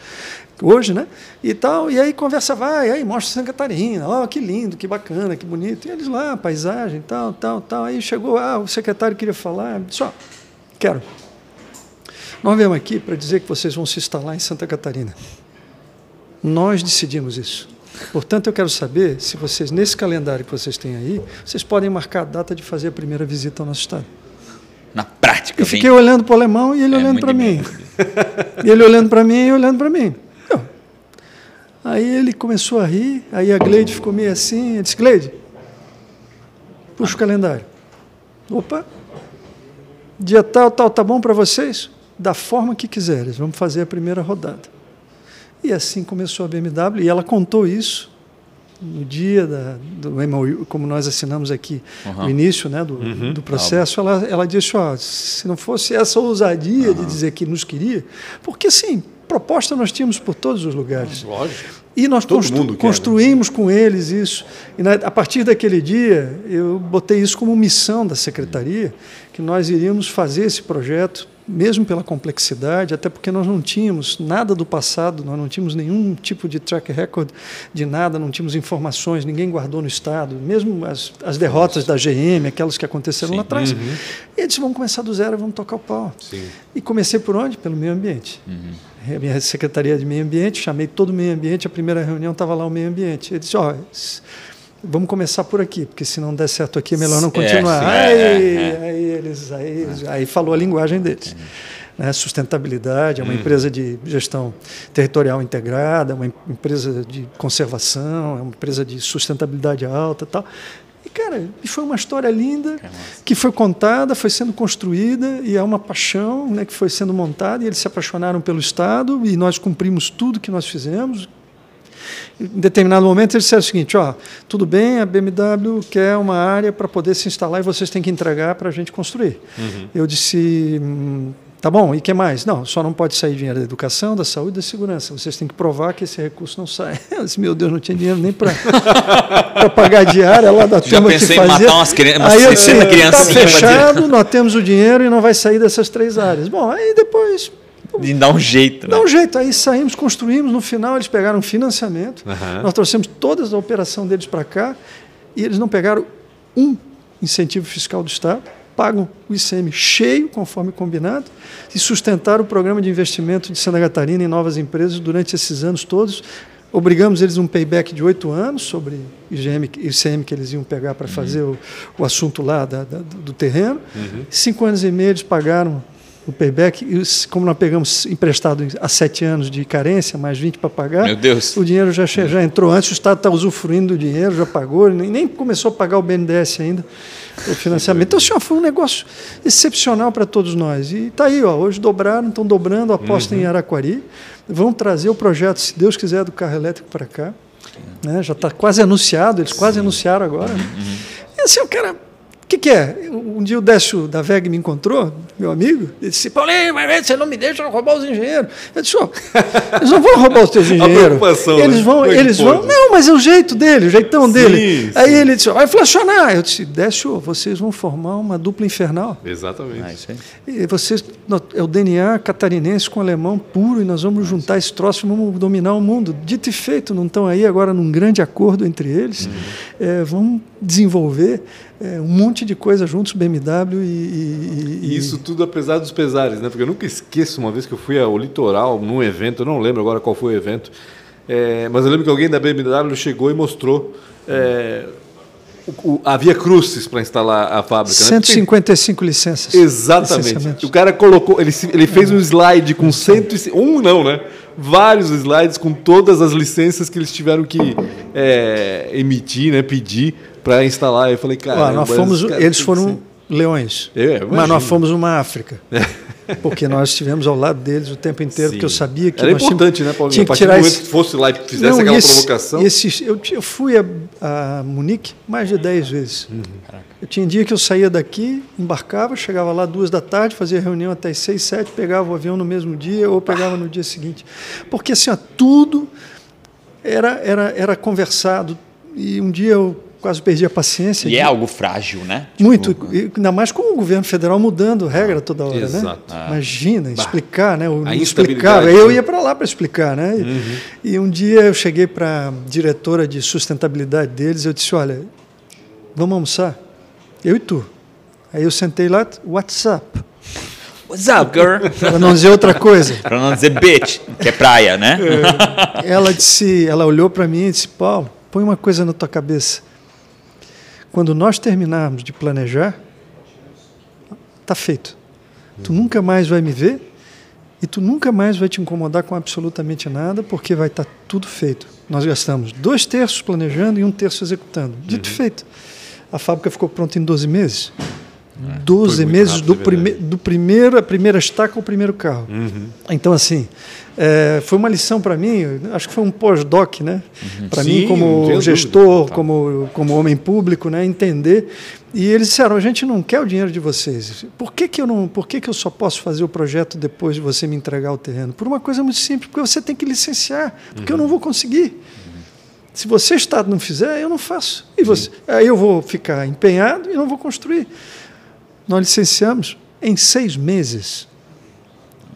hoje, né? E tal, e aí conversa vai, aí mostra Santa Catarina, ó, oh, que lindo, que bacana, que bonito. E eles lá, paisagem, tal, tal, tal. Aí chegou, ah, o secretário queria falar, disse, ó, quero. Nós viemos aqui para dizer que vocês vão se instalar em Santa Catarina. Nós decidimos isso. Portanto, eu quero saber se vocês, nesse calendário que vocês têm aí, vocês podem marcar a data de fazer a primeira visita ao nosso estado. Eu fiquei olhando para o alemão e ele é olhando para mim. e ele olhando para mim e olhando para mim. Aí ele começou a rir, aí a Gleide ficou meio assim, eu disse, Gleide, puxa o calendário. Opa, dia tal, tal, tá bom para vocês? Da forma que quiserem, vamos fazer a primeira rodada. E assim começou a BMW, e ela contou isso no dia da, do MOU, como nós assinamos aqui, uhum. o início né, do, uhum. do processo, ela, ela disse, ó, se não fosse essa ousadia uhum. de dizer que nos queria, porque sim, proposta nós tínhamos por todos os lugares. Lógico. E nós constru construímos quer, né? com eles isso. E na, a partir daquele dia, eu botei isso como missão da secretaria, que nós iríamos fazer esse projeto mesmo pela complexidade, até porque nós não tínhamos nada do passado, nós não tínhamos nenhum tipo de track record de nada, não tínhamos informações, ninguém guardou no Estado, mesmo as, as derrotas da GM, aquelas que aconteceram Sim. lá atrás. Uhum. E eles vamos começar do zero, vamos tocar o pau. Sim. E comecei por onde? Pelo meio ambiente. Uhum. A minha secretaria de meio ambiente, chamei todo o meio ambiente, a primeira reunião estava lá o meio ambiente. Ele disse, ó, oh, vamos começar por aqui, porque se não der certo aqui é melhor não continuar. É, aí, é, é. aí, eles, aí, aí falou a linguagem deles. Né? Sustentabilidade, é uma hum. empresa de gestão territorial integrada, é uma empresa de conservação, é uma empresa de sustentabilidade alta tal. E, cara, foi uma história linda que foi contada, foi sendo construída e é uma paixão né, que foi sendo montada. E eles se apaixonaram pelo Estado e nós cumprimos tudo que nós fizemos, em determinado momento eles disseram o seguinte: ó, tudo bem, a BMW quer uma área para poder se instalar e vocês têm que entregar para a gente construir. Uhum. Eu disse: hum, Tá bom, e que mais? Não, só não pode sair dinheiro da educação, da saúde e da segurança. Vocês têm que provar que esse recurso não sai. Disse, meu Deus, não tinha dinheiro nem para pagar a diária lá da turma que fazia. Já pensei em matar umas crianças, aí eu disse, tá fechado, nós temos o dinheiro e não vai sair dessas três áreas. Bom, aí depois... De dar um jeito. Dá né? um jeito. Aí saímos, construímos. No final, eles pegaram financiamento. Uhum. Nós trouxemos toda a operação deles para cá e eles não pegaram um incentivo fiscal do Estado pagam o ICM cheio, conforme combinado, e sustentaram o programa de investimento de Santa Catarina em novas empresas durante esses anos todos. Obrigamos eles a um payback de oito anos sobre IGM, ICM que eles iam pegar para uhum. fazer o, o, assunto lá da, da, do terreno. Uhum. Cinco anos e meio eles pagaram o payback, e como nós pegamos emprestado há sete anos de carência, mais 20 para pagar, o dinheiro já, já entrou antes, o Estado está usufruindo do dinheiro, já pagou, nem, nem começou a pagar o BNDES ainda o financiamento. Então, senhor, foi um negócio excepcional para todos nós. E está aí, ó, hoje dobraram, estão dobrando a aposta uhum. em Araquari. Vão trazer o projeto, se Deus quiser, do carro elétrico para cá. Né? Já está quase anunciado, eles Sim. quase anunciaram agora. Né? Uhum. E assim, o cara o que, que, é? Um dia o Décio da VEG me encontrou, meu amigo, e disse: Paulinho, mas você não me deixa roubar os engenheiros. Eu disse: oh, eles não vão roubar os teus engenheiros. eles né? vão, eles vão. Não, mas é o jeito dele, o jeitão sim, dele. Sim. Aí ele disse: vai inflacionar. Eu disse: Décio, vocês vão formar uma dupla infernal. Exatamente. Ah, e vocês, é o DNA catarinense com alemão puro, e nós vamos juntar esse troço e vamos dominar o mundo. Dito e feito, não estão aí agora num grande acordo entre eles. Uhum. É, vamos desenvolver é, um monte de coisa juntos, BMW e, e, e, Isso tudo apesar dos pesares, né? Porque eu nunca esqueço uma vez que eu fui ao litoral, num evento, eu não lembro agora qual foi o evento, é, mas eu lembro que alguém da BMW chegou e mostrou. É, o, o, havia cruces para instalar a fábrica. 155 né? licenças. Exatamente. O cara colocou, ele, ele fez um slide com 100, um não, né? Vários slides com todas as licenças que eles tiveram que é, emitir, né? Pedir para instalar. Eu falei, cara, nós fomos, eles foram leões, é, mas nós fomos uma África. Porque nós estivemos ao lado deles o tempo inteiro, Sim. porque eu sabia que era importante, né, Paulinho? Tinha que tirar esse... que fosse lá e fizesse Não, aquela esse, provocação. Esse, eu, eu fui a, a, Munique mais de 10 vezes. Uhum. Eu tinha dia que eu saía daqui, embarcava, chegava lá duas da tarde, fazia reunião até as seis, sete, pegava o avião no mesmo dia ou pegava no dia seguinte. Porque assim, ó, tudo era, era, era conversado. E um dia eu quase perdi a paciência. E de... é algo frágil, né? Muito, tipo... ainda mais com o governo federal mudando regra toda hora, né? Exato. né? Ah. Imagina, explicar, né? O explicar. Eu ia para lá para explicar, né? Uhum. E um dia eu cheguei para a diretora de sustentabilidade deles, eu disse, olha, vamos almoçar? Eu e tu. Aí eu sentei lá, WhatsApp. What's up, girl? Para não dizer outra coisa. para não dizer bitch, que é praia, né? É. Ela disse, ela olhou para mim e disse, Paulo, põe uma coisa na tua cabeça quando nós terminarmos de planejar, está feito. Tu nunca mais vai me ver e tu nunca mais vai te incomodar com absolutamente nada, porque vai estar tá tudo feito. Nós gastamos dois terços planejando e um terço executando. Dito uhum. feito. A fábrica ficou pronta em 12 meses. É, 12 meses do, prime do primeiro, a primeira estaca ao primeiro carro. Uhum. Então, assim, é, foi uma lição para mim, acho que foi um pós-doc, né? Uhum. Para mim, como gestor, como, como homem público, né? entender. E eles disseram: a gente não quer o dinheiro de vocês. Por que, que, eu, não, por que, que eu só posso fazer o projeto depois de você me entregar o terreno? Por uma coisa muito simples, porque você tem que licenciar, porque uhum. eu não vou conseguir. Se você, Estado, não fizer, eu não faço. E você, aí eu vou ficar empenhado e não vou construir. Nós licenciamos em seis meses.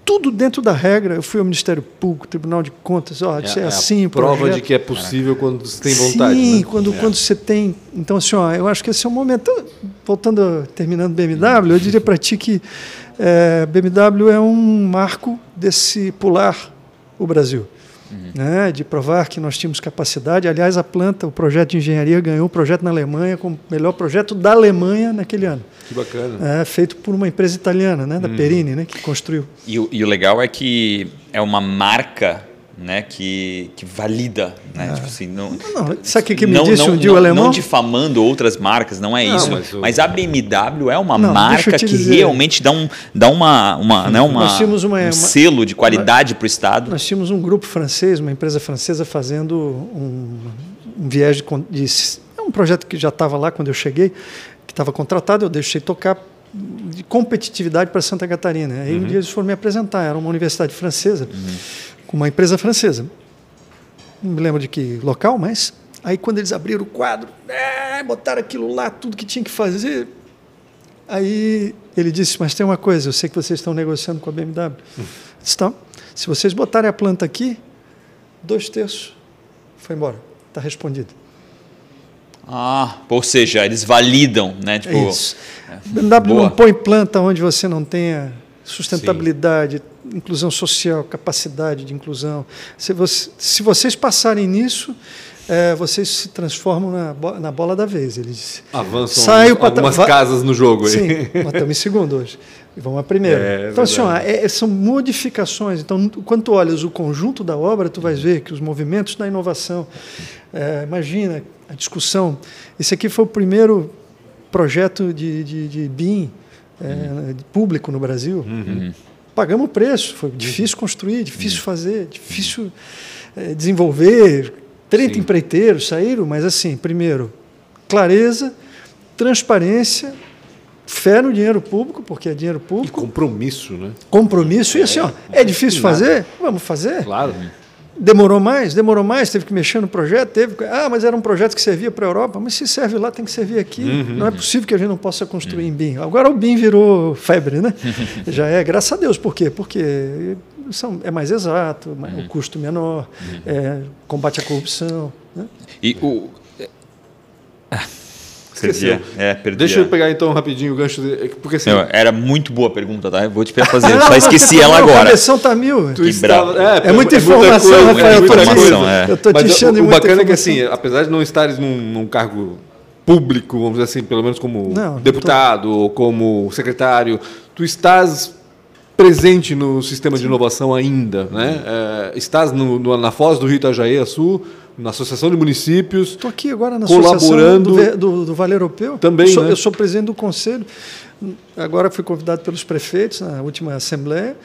Tudo dentro da regra. Eu fui ao Ministério Público, Tribunal de Contas. Ó, é, é assim. A prova projeto. de que é possível quando você tem vontade. Sim, né? quando, é. quando você tem. Então, assim, ó, eu acho que esse é o momento. Voltando, terminando BMW, eu diria para ti que é, BMW é um marco desse pular o Brasil uhum. né, de provar que nós tínhamos capacidade. Aliás, a planta, o projeto de engenharia, ganhou o projeto na Alemanha como melhor projeto da Alemanha naquele ano. Que bacana. É, feito por uma empresa italiana, né, da uhum. Perini, né, que construiu. E, e o legal é que é uma marca né, que, que valida, né? É. Tipo assim, não, não, sabe o que, me não, disse não, um dia o alemão? Não difamando outras marcas, não é não, isso. Mas, mas, a BMW é uma marca que dizer. realmente dá um, dá uma, uma, né, uma, uma um selo de qualidade para o Estado. Nós tínhamos um grupo francês, uma empresa francesa fazendo um, um viés de, de... É um projeto que já estava lá quando eu cheguei, que estava contratado, eu deixei tocar de competitividade para Santa Catarina. Aí uhum. um dia eles foram me apresentar, era uma universidade francesa, uhum. Com uma empresa francesa. Não me lembro de que local, mas aí quando eles abriram o quadro, é, botaram aquilo lá, tudo que tinha que fazer. Aí ele disse, mas tem uma coisa, eu sei que vocês estão negociando com a BMW. Uhum. Estão. Se vocês botarem a planta aqui, dois terços foi embora. Está respondido. Ah, ou seja, eles validam, né? Tipo, Isso. É, BMW não põe planta onde você não tenha sustentabilidade, Sim. Inclusão social, capacidade de inclusão. Se, você, se vocês passarem nisso, é, vocês se transformam na, na bola da vez. Ele disse. Avançam Saio algumas casas no jogo. Aí. Sim, nós estamos em segundo hoje. E vamos a primeira. É, então, assim, ó, é, são modificações. Então, quando tu olhas o conjunto da obra, tu vais ver que os movimentos da inovação. É, imagina a discussão. Esse aqui foi o primeiro projeto de, de, de BIM uhum. público no Brasil. Uhum. Pagamos o preço. Foi difícil construir, difícil uhum. fazer, difícil é, desenvolver 30 Sim. empreiteiros saíram, mas assim, primeiro, clareza, transparência, fé no dinheiro público, porque é dinheiro público. E compromisso, né? Compromisso. E assim, ó, é, é difícil fazer? Vamos fazer. Claro. Demorou mais? Demorou mais, teve que mexer no projeto, teve. Ah, mas era um projeto que servia para a Europa. Mas se serve lá, tem que servir aqui. Uhum. Não é possível que a gente não possa construir uhum. em BIM. Agora o BIM virou febre, né? Já é, graças a Deus. Por quê? Porque são, é mais exato, uhum. o custo menor, uhum. é, combate à corrupção. Né? E o. Perdia. É, perdia. Deixa eu pegar então rapidinho o gancho. De, porque assim, não, era muito boa a pergunta, tá? Eu vou te fazer. Eu só esqueci ela agora. A cabeção tá mil. Bravo. É, é, muita informação, é muita Rafael. É muita informação, é. Eu tô te enchendo o, o bacana é que assim, apesar de não estares num, num cargo público, vamos dizer assim, pelo menos como não, deputado tô... ou como secretário, tu estás presente no sistema Sim. de inovação ainda, né? É, estás no, no, na Foz do Rio Itajaí Sul, na Associação de Municípios. Estou aqui agora na colaborando Associação do, do, do Vale Europeu. Também, eu sou, né? eu sou presidente do conselho. Agora fui convidado pelos prefeitos na última assembleia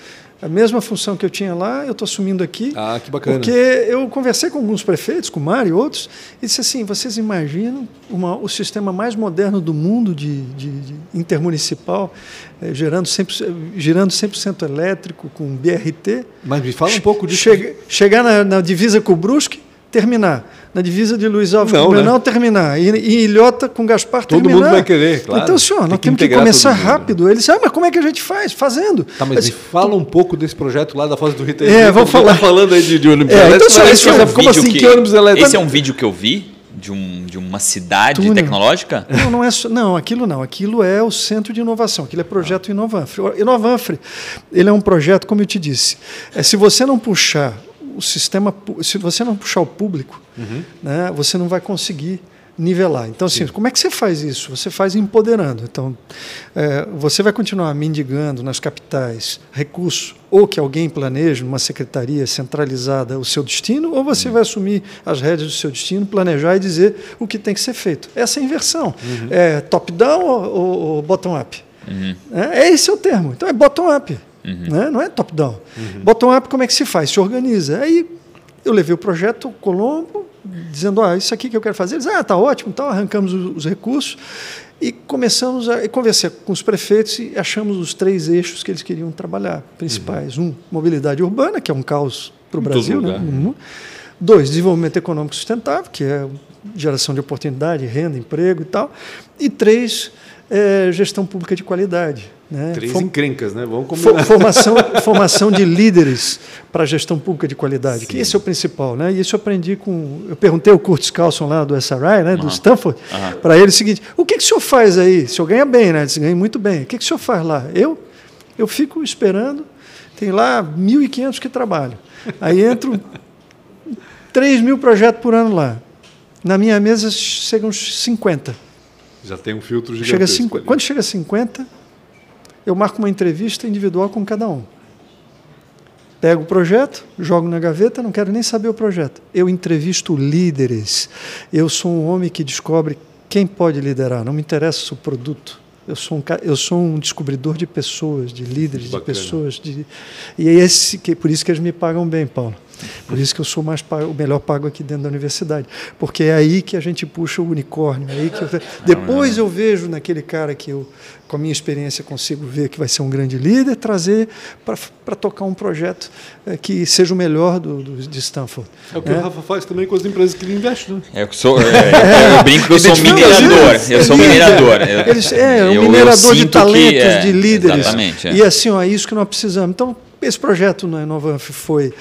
a mesma função que eu tinha lá, eu estou assumindo aqui. Ah, que bacana. Porque eu conversei com alguns prefeitos, com o Mário e outros, e disse assim: vocês imaginam uma, o sistema mais moderno do mundo de, de, de intermunicipal, eh, gerando 100%, girando 100% elétrico, com BRT? Mas me fala um pouco disso. Chega, chegar na, na divisa com o Brusque, terminar. Na divisa de Luiz Alves não, com Blumenau, né? terminar. E, em Ilhota com Gaspar, Todo terminar. Todo mundo vai querer, claro. Então, senhor, nós temos que começar rápido. Ele disse, ah, mas como é que a gente faz? Fazendo. Tá, mas, mas fala um pouco desse projeto lá da Foz do Rio. É, vamos falar. Tá falando aí de, de ônibus é, elétrico. Então, esse, é um como assim, que, que ônibus elétrico? Esse é um vídeo que eu vi de, um, de uma cidade Túnel. tecnológica? Não, não é não, aquilo não. Aquilo é o centro de inovação. Aquilo é projeto Inovanfre. Inovanfre, ele é um projeto, como eu te disse. É, se você não puxar o sistema, se você não puxar o público, uhum. né, você não vai conseguir nivelar. Então, assim, Sim. como é que você faz isso? Você faz empoderando. Então, é, você vai continuar mendigando nas capitais recursos, ou que alguém planeje numa secretaria centralizada o seu destino, ou você uhum. vai assumir as rédeas do seu destino, planejar e dizer o que tem que ser feito. Essa é a inversão. Uhum. É top-down ou, ou, ou bottom-up? Uhum. É, esse é o termo. Então, é bottom-up. Uhum. Né? Não é top-down. Uhum. Bottom-up, como é que se faz? Se organiza. Aí eu levei o projeto Colombo, dizendo: ah, isso aqui que eu quero fazer. Eles, ah, tá ótimo, então arrancamos os, os recursos e começamos a conversar com os prefeitos e achamos os três eixos que eles queriam trabalhar, principais. Uhum. Um, mobilidade urbana, que é um caos para o Brasil. Né? Uhum. Dois, desenvolvimento econômico sustentável, que é geração de oportunidade, renda, emprego e tal. E três, é, gestão pública de qualidade. Né? Três Form... encrencas, né? Vamos combinar. Formação, formação de líderes para a gestão pública de qualidade, Sim. que esse é o principal. Né? E isso eu aprendi com. Eu perguntei ao Curtis Carlson lá do SRI, né, do Stanford, para ele o seguinte: o que, que o senhor faz aí? O senhor ganha bem, né? Ele disse, ganha muito bem. O que, que o senhor faz lá? Eu? Eu fico esperando, tem lá 1.500 que trabalham. Aí entro 3 mil projetos por ano lá. Na minha mesa chegam uns 50. Já tem um filtro gigantesco. Chega 50, quando chega a 50, eu marco uma entrevista individual com cada um. Pego o projeto, jogo na gaveta, não quero nem saber o projeto. Eu entrevisto líderes. Eu sou um homem que descobre quem pode liderar, não me interessa o produto. Eu sou um, eu sou um descobridor de pessoas, de líderes, de pessoas. De, e é esse que, por isso que eles me pagam bem, Paulo. Por isso que eu sou mais pago, o melhor pago aqui dentro da universidade. Porque é aí que a gente puxa o unicórnio. É aí que eu, depois eu vejo naquele cara que eu, com a minha experiência, consigo ver que vai ser um grande líder, trazer para tocar um projeto é, que seja o melhor do, do, de Stanford. É o que é. o Rafa faz também com as empresas que ele investe. Né? Eu, sou, é, eu brinco que eu sou minerador. Eu sou minerador. Eles, é, um minerador de talentos, que, de líderes. Exatamente. E assim, ó, é isso que nós precisamos. Então, esse projeto no Inovanf foi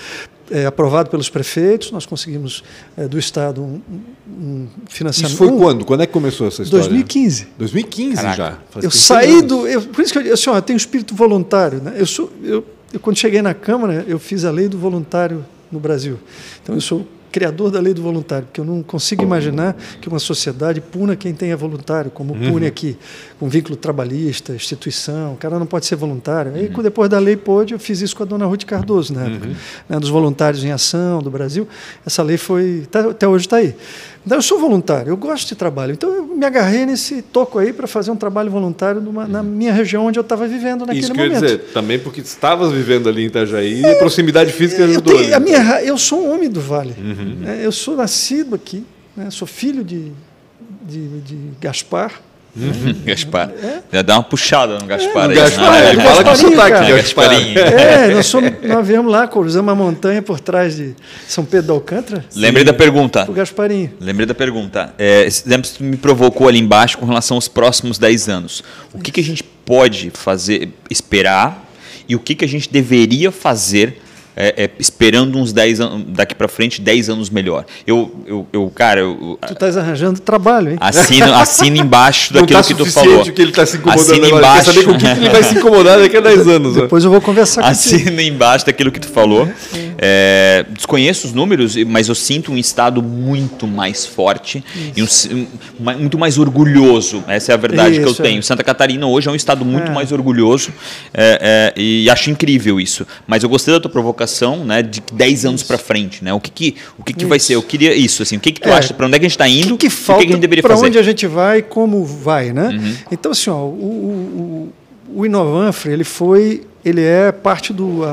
é, aprovado pelos prefeitos, nós conseguimos é, do Estado um, um, financiamento. Isso foi um, quando? Quando é que começou essa história? 2015. 2015 Caraca. já. Faz eu saí do. Eu, por isso que eu, assim, ó, eu tenho espírito voluntário. Né? Eu sou, eu, eu, quando cheguei na Câmara, eu fiz a lei do voluntário no Brasil. Então eu sou criador da lei do voluntário, porque eu não consigo imaginar que uma sociedade puna quem tenha voluntário, como uhum. pune aqui, com vínculo trabalhista, instituição, o cara não pode ser voluntário. Aí, uhum. depois da lei pôde, eu fiz isso com a dona Ruth Cardoso, na época, uhum. né, dos voluntários em ação do Brasil. Essa lei foi, tá, até hoje está aí. Então, eu sou voluntário, eu gosto de trabalho. Então, eu me agarrei nesse toco aí para fazer um trabalho voluntário numa, na minha região onde eu estava vivendo naquele Isso momento. Isso quer dizer, também porque estavas vivendo ali em Itajaí é, e a proximidade física ajudou. Eu, tenho, a minha, eu sou um homem do Vale. Uhum. É, eu sou nascido aqui, né, sou filho de, de, de Gaspar, Uhum. Gaspar. É? Dá uma puxada no Gaspar. É, aí, Gaspar, né? ele fala com sotaque, Gasparinho. É, nós, somos, nós viemos lá, cruzamos a montanha por trás de São Pedro do Alcântara. Lembrei da pergunta. O Gasparinho. Lembrei da pergunta. É, você me provocou ali embaixo com relação aos próximos 10 anos. O que, que a gente pode fazer, esperar, e o que, que a gente deveria fazer é, é, esperando uns 10 anos, daqui para frente, 10 anos melhor. Eu, eu, eu cara. Eu, tu estás arranjando trabalho, hein? Assina, assina embaixo daquilo tá que tu falou. que ele está se incomodando assina agora. Embaixo. Quer saber com o que ele vai se incomodar daqui a 10 anos. Depois eu vou conversar com Assina embaixo daquilo que tu falou. É, desconheço os números, mas eu sinto um estado muito mais forte Isso. e um, muito mais orgulhoso. Essa é a verdade isso, que eu tenho. É. Santa Catarina hoje é um estado muito é. mais orgulhoso é, é, e acho incrível isso. Mas eu gostei da tua provocação né, de 10 anos para frente, né? O que que, o que, que vai ser? Eu queria isso, assim, o que que tu é, acha? Para onde é que a gente está indo? O que, que falta? O que, que a gente deveria fazer? Para onde a gente vai? Como vai, né? Uhum. Então, assim, ó, o, o, o Inovanfre, ele foi, ele é parte do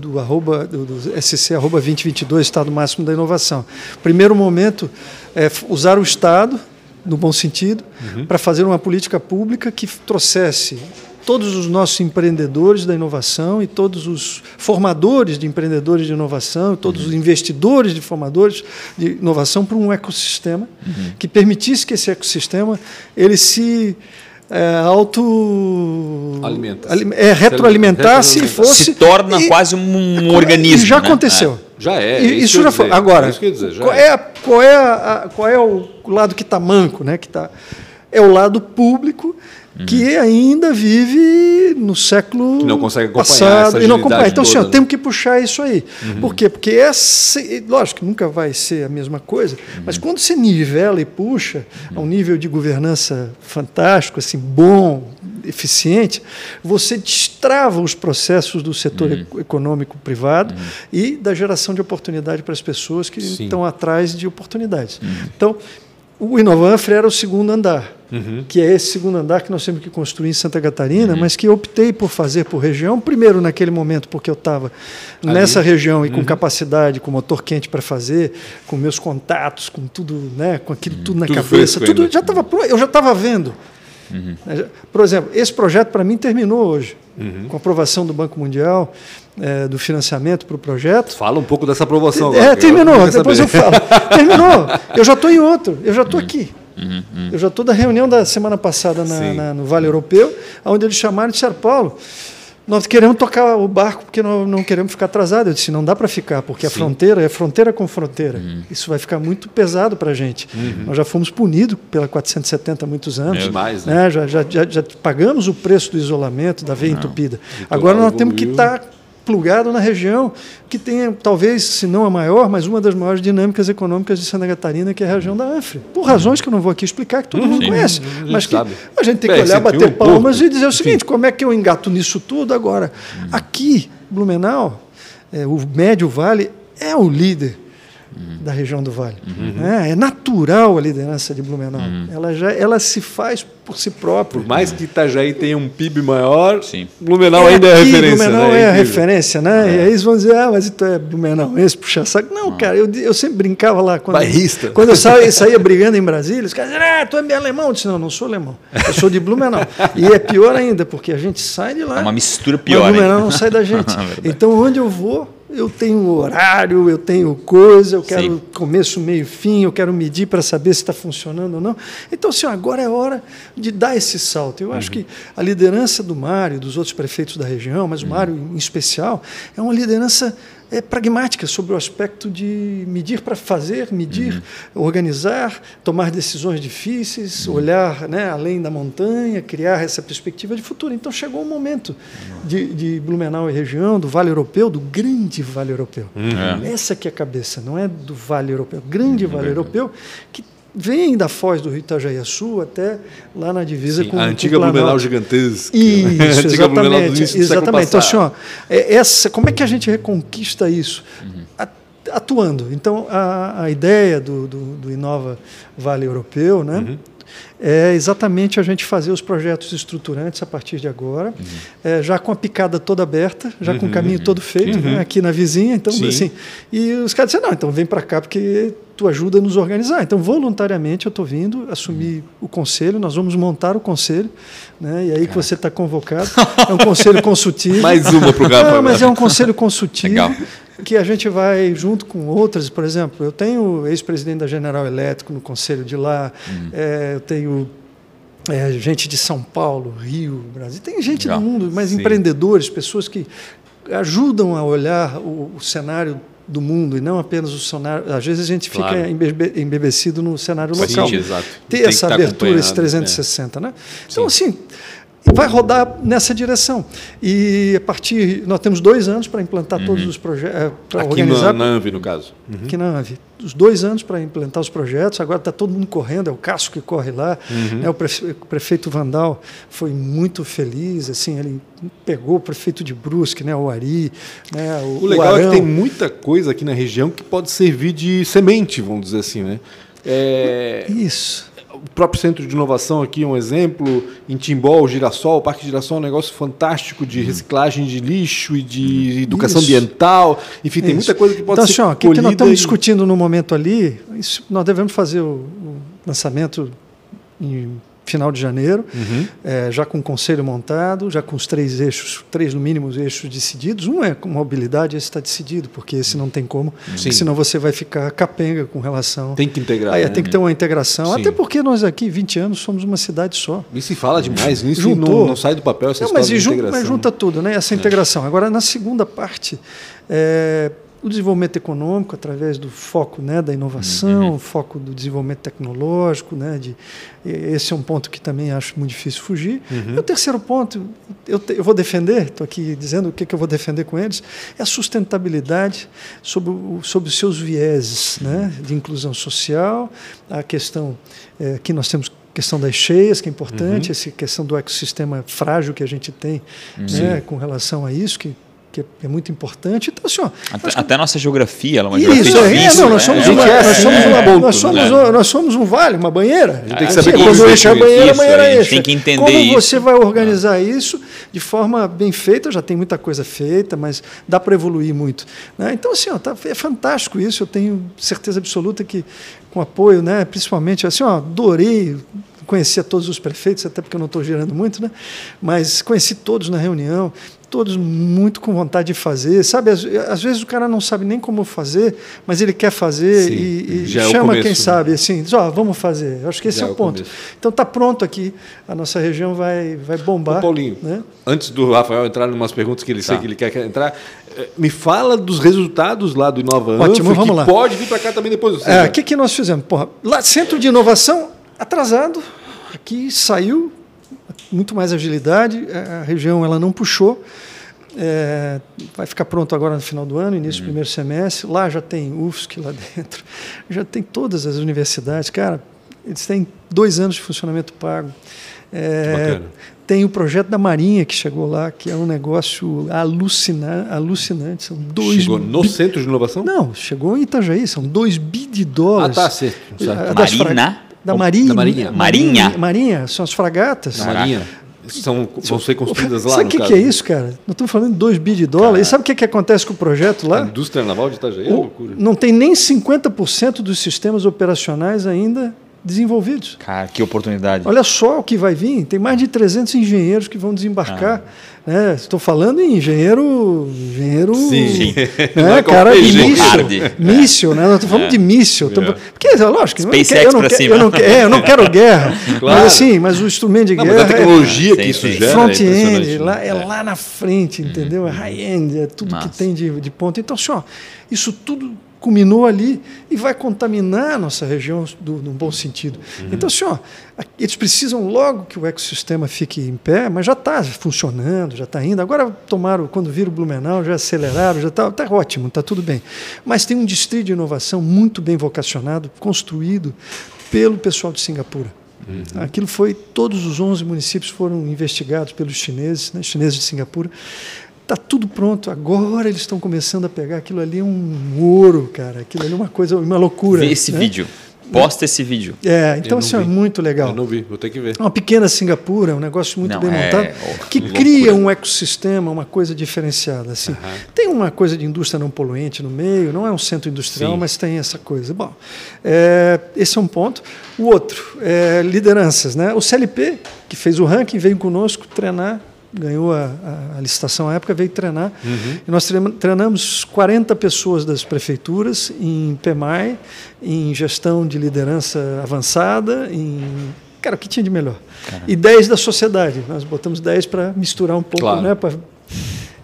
do arroba do, do SC arroba 2022 Estado Máximo da Inovação. Primeiro momento é usar o Estado no bom sentido, uhum. para fazer uma política pública que trouxesse todos os nossos empreendedores da inovação e todos os formadores de empreendedores de inovação, todos uhum. os investidores de formadores de inovação para um ecossistema uhum. que permitisse que esse ecossistema ele se é, auto Alimenta é, retroalimentasse e fosse se torna e, quase um, organismo. Já né? aconteceu. É. Já é. Isso, isso já foi. Agora, é dizer, qual, é. qual, é a, qual é o lado que está manco, né? Que tá, é o lado público uhum. que ainda vive no século que não consegue acompanhar passado e não acompanha. Então, assim, ó, temos que puxar isso aí. Uhum. Por quê? Porque essa, lógico que nunca vai ser a mesma coisa, uhum. mas quando você nivela e puxa a um nível de governança fantástico, assim, bom, eficiente, você destrava os processos do setor uhum. econômico privado uhum. e da geração de oportunidade para as pessoas que Sim. estão atrás de oportunidades. Uhum. Então, o Inovanfre era o segundo andar, uhum. que é esse segundo andar que nós temos que construir em Santa Catarina, uhum. mas que eu optei por fazer por região, primeiro naquele momento porque eu estava nessa região e com uhum. capacidade, com motor quente para fazer, com meus contatos, com tudo, né, com aquilo tudo na tudo cabeça, tudo já estava eu já estava vendo. Uhum. Por exemplo, esse projeto para mim terminou hoje, uhum. com a aprovação do Banco Mundial é, do financiamento para o projeto. Fala um pouco dessa aprovação. É, agora, terminou, eu depois eu falo. terminou. Eu já estou em outro, eu já estou uhum. aqui. Uhum, uhum. Eu já estou da reunião da semana passada na, na, no Vale Europeu, onde eles chamaram e disseram, Paulo, nós queremos tocar o barco porque nós não queremos ficar atrasados. Eu disse, não dá para ficar, porque Sim. a fronteira é fronteira com fronteira. Uhum. Isso vai ficar muito pesado para a gente. Uhum. Nós já fomos punidos pela 470 há muitos anos. É demais, né? né? Já, já, já, já, pagamos o preço do isolamento, da veia não. entupida. Agora nós temos que estar plugado na região que tem, talvez, se não a maior, mas uma das maiores dinâmicas econômicas de Santa Catarina, que é a região da Anfre. Por razões que eu não vou aqui explicar, que todo mundo conhece. mas que a gente tem que olhar, bater palmas e dizer o seguinte: como é que eu engato nisso tudo agora? Aqui, Blumenau, é, o Médio Vale é o líder uhum. da região do Vale. Uhum. É, é, natural a liderança de Blumenau. Uhum. Ela, já, ela se faz por si própria. Por mais que Itajaí tenha um PIB maior, Sim. Blumenau é ainda é a referência. Blumenau né? é a referência, né? É. E aí eles vão dizer, ah, mas tu é Blumenau, esse puxa saco. Não, ah. cara, eu, eu sempre brincava lá. Quando, Barrista. Quando eu saía, saía brigando em Brasília, os caras diziam, ah, tu é alemão. Eu disse, não, não sou alemão. Eu sou de Blumenau. e é pior ainda, porque a gente sai de lá. É uma mistura pior. Mas Blumenau não sai da gente. então, onde eu vou, eu tenho horário, eu tenho coisa, eu quero Sim. começo, meio, fim, eu quero medir para saber se está funcionando ou não. Então, assim, agora é hora de dar esse salto. Eu uhum. acho que a liderança do Mário, dos outros prefeitos da região, mas o uhum. Mário em especial, é uma liderança é, pragmática sobre o aspecto de medir para fazer, medir, uhum. organizar, tomar decisões difíceis, uhum. olhar né, além da montanha, criar essa perspectiva de futuro. Então chegou o momento uhum. de, de, Blumenau e região, do Vale Europeu, do grande Vale Europeu. Uhum. Essa que é a cabeça, não é do Vale Europeu, grande uhum. Vale Europeu, que vem da foz do Rio Itajaí-Açu até lá na divisa Sim, com a antiga com Blumenau gigantesca. Isso, exatamente. exatamente. Então, assim, ó, é, essa, como é que a gente reconquista isso? Uhum. Atuando. Então, a, a ideia do, do, do, Inova Vale Europeu, né? Uhum é exatamente a gente fazer os projetos estruturantes a partir de agora, uhum. é, já com a picada toda aberta, já uhum. com o caminho uhum. todo feito, né, uhum. aqui na vizinha. Então, Sim. assim, e os caras disseram, não, então vem para cá porque tu ajuda a nos organizar. Então, voluntariamente, eu estou vindo assumir uhum. o conselho, nós vamos montar o conselho, né, e aí que você está convocado. É um conselho consultivo. Mais uma para o Não, mas é um conselho consultivo. Legal que a gente vai junto com outras, por exemplo, eu tenho ex-presidente da General Elétrico no conselho de lá, uhum. é, eu tenho é, gente de São Paulo, Rio, Brasil, tem gente Legal. do mundo, mas Sim. empreendedores, pessoas que ajudam a olhar o, o, cenário do mundo e não apenas o cenário. Às vezes a gente claro. fica embebecido no cenário local. Sim, exato. Ter essa abertura, esse 360, é. né? Então, Sim. assim vai rodar nessa direção. E a partir. Nós temos dois anos para implantar uhum. todos os projetos. Eh, para organizar. Na, ANVI, no caso. Uhum. Aqui na ANVI. Os dois anos para implantar os projetos, agora está todo mundo correndo, é o Cássio que corre lá. Uhum. Né, o, prefeito Vandal foi muito feliz, assim, ele pegou o prefeito de Brusque, né, o Ari. Né, o, o legal o é que tem muita coisa aqui na região que pode servir de semente, vamos dizer assim, né? É... Isso o próprio centro de inovação aqui é um exemplo. Em Timbó, o Girassol, o Parque Girassol é um negócio fantástico de reciclagem de lixo e de educação isso. ambiental. Enfim, tem isso. muita coisa que pode então, ser Então, o que, que nós estamos e... discutindo no momento ali, isso, nós devemos fazer o, o lançamento em final de janeiro, uhum. é, já com o conselho montado, já com os três eixos, três no mínimo eixos decididos. Um é com mobilidade, esse está decidido, porque esse não tem como, senão você vai ficar capenga com relação. Tem que integrar. Aí né? tem que ter uma integração, Sim. até porque nós aqui, 20 anos, somos uma cidade só. E se fala demais nisso Juntou. Não, não, sai do papel essa não, mas, junta, mas junta tudo, né? essa é. integração. Agora, na segunda parte, é, o desenvolvimento econômico através do foco né, da inovação, uhum. foco do desenvolvimento tecnológico, né, de, esse é um ponto que também acho muito difícil fugir. Uhum. E o terceiro ponto, eu, te, eu vou defender, estou aqui dizendo o que, que eu vou defender com eles, é a sustentabilidade sobre, o, sobre os seus vieses né, de inclusão social, a questão é, que nós temos questão das cheias, que é importante, uhum. essa questão do ecossistema frágil que a gente tem né, com relação a isso, que que é muito importante. Então, assim, ó, até, até a nossa geografia, ela é uma isso, geografia é, difícil, não, nós somos, né? uma, é, nós, somos uma, é, nós, somos, né? nós somos um vale, uma banheira. A gente tem que saber quando enche a banheira, a banheira enche. Tem que entender Como isso. você vai organizar isso de forma bem feita, já tem muita coisa feita, mas dá para evoluir muito. Né? Então, assim, ó, tá, é fantástico isso, eu tenho certeza absoluta que com apoio, né, principalmente, assim, ó, adorei conhecia todos os prefeitos, até porque eu não estou girando muito, né? mas conheci todos na reunião todos muito com vontade de fazer, sabe? Às, às, vezes o cara não sabe nem como fazer, mas ele quer fazer Sim, e, e é chama começo, quem né? sabe, assim, diz, ó, oh, vamos fazer. Eu acho que esse já é o ponto. Começo. Então tá pronto aqui, a nossa região vai, vai bombar. Ô, Paulinho, né? antes do Rafael entrar em umas perguntas que ele tá. sei que ele quer entrar, eh, me fala dos resultados lá do Inova Ótimo, vamos lá. pode vir para cá também depois. É, o é, que, que nós fizemos? Porra, lá, Centro de Inovação atrasado, aqui saiu muito mais agilidade, a região ela não puxou. É, vai ficar pronto agora no final do ano, início uhum. do primeiro semestre. Lá já tem UFSC lá dentro, já tem todas as universidades. Cara, Eles têm dois anos de funcionamento pago. É, tem o projeto da Marinha que chegou lá, que é um negócio alucina, alucinante. São dois chegou no bi... centro de inovação? Não, chegou em Itajaí, são dois bi de dólares. Ah, tá, certo. certo. Marina? Da Marinha. Da Marinha. Marinha. Marinha, são as fragatas. Da Marinha. São, vão ser construídas lá. Sabe o que, que, é isso, cara? Nós estamos falando de 2 bi de dólares. E sabe o que, que acontece com o projeto lá? A indústria naval de Itajaí é loucura. Não tem nem 50% dos sistemas operacionais ainda desenvolvidos. Cara, que oportunidade. Olha só o que vai vir. Tem mais de 300 engenheiros que vão desembarcar. Ah. Né? Estou falando em engenheiro. Engenheiro. Sim. Né? É cara de míssil. Míssil, né? Nós estamos falando é. de míssil. É. Porque, é lógico, SpaceX eu não, quero, cima. Eu não, é, eu não quero guerra. claro. Mas assim, mas o instrumento de não, guerra. Mas a tecnologia é, que isso gera. Front-end, lá, é, lá na frente, entendeu? É high-end, é tudo Massa. que tem de, de ponta. Então, assim, ó, isso tudo culminou ali e vai contaminar a nossa região do, num bom sentido. Uhum. Então, assim, ó, eles precisam logo que o ecossistema fique em pé, mas já está funcionando, já está indo. Agora tomaram, quando viram o Blumenau, já aceleraram, já está tá ótimo, está tudo bem. Mas tem um distrito de inovação muito bem vocacionado, construído pelo pessoal de Singapura. Uhum. Aquilo foi, todos os 11 municípios foram investigados pelos chineses, né, chineses de Singapura. Está tudo pronto. Agora eles estão começando a pegar aquilo ali é um ouro, cara. Aquilo ali é uma coisa, uma loucura. Vê esse né? vídeo. Posta esse vídeo. É, então assim, é muito legal. Eu não vi, vou ter que ver. Uma pequena Singapura, um negócio muito não, bem é... montado, que loucura. cria um ecossistema, uma coisa diferenciada. Assim. Uhum. Tem uma coisa de indústria não poluente no meio, não é um centro industrial, Sim. mas tem essa coisa. Bom, é, esse é um ponto. O outro, é lideranças. Né? O CLP, que fez o ranking, veio conosco treinar ganhou a, a, licitação à época, veio treinar. Uhum. E nós treinamos 40 pessoas das prefeituras em PMI, em gestão de liderança avançada, em. Cara, o que tinha de melhor? Caramba. E 10 da sociedade. Nós botamos 10 para misturar um pouco, claro. né? Pra...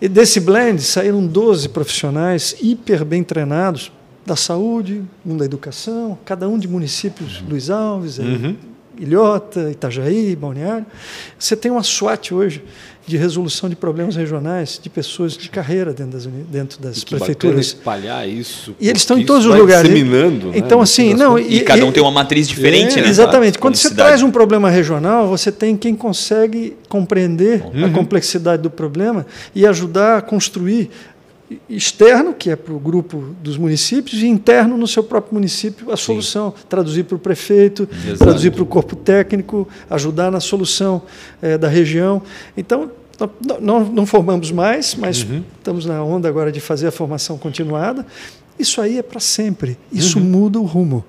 E desse blend saíram 12 profissionais hiper bem treinados da saúde, um da educação, cada um de municípios, uhum. Luiz Alves, uhum. Ilhota, Itajaí, Balneário. Você tem uma SWAT hoje de resolução de problemas regionais de pessoas de carreira dentro das, dentro das e prefeituras. espalhar isso. E eles estão em todos os lugares. Disseminando, né? Então, assim, não. E, e, cada um tem uma matriz diferente, é, né? Exatamente. Quando você traz um problema regional, você tem quem consegue compreender uhum. a complexidade do problema e ajudar a construir externo, que é para o grupo dos municípios, e interno no seu próprio município a solução. Sim. Traduzir para o prefeito, Exato. traduzir para o corpo técnico, ajudar na solução é, da região. Então, não, não, formamos mais, mas uhum. estamos na onda agora de fazer a formação continuada. Isso aí é para sempre. Isso uhum. muda o rumo.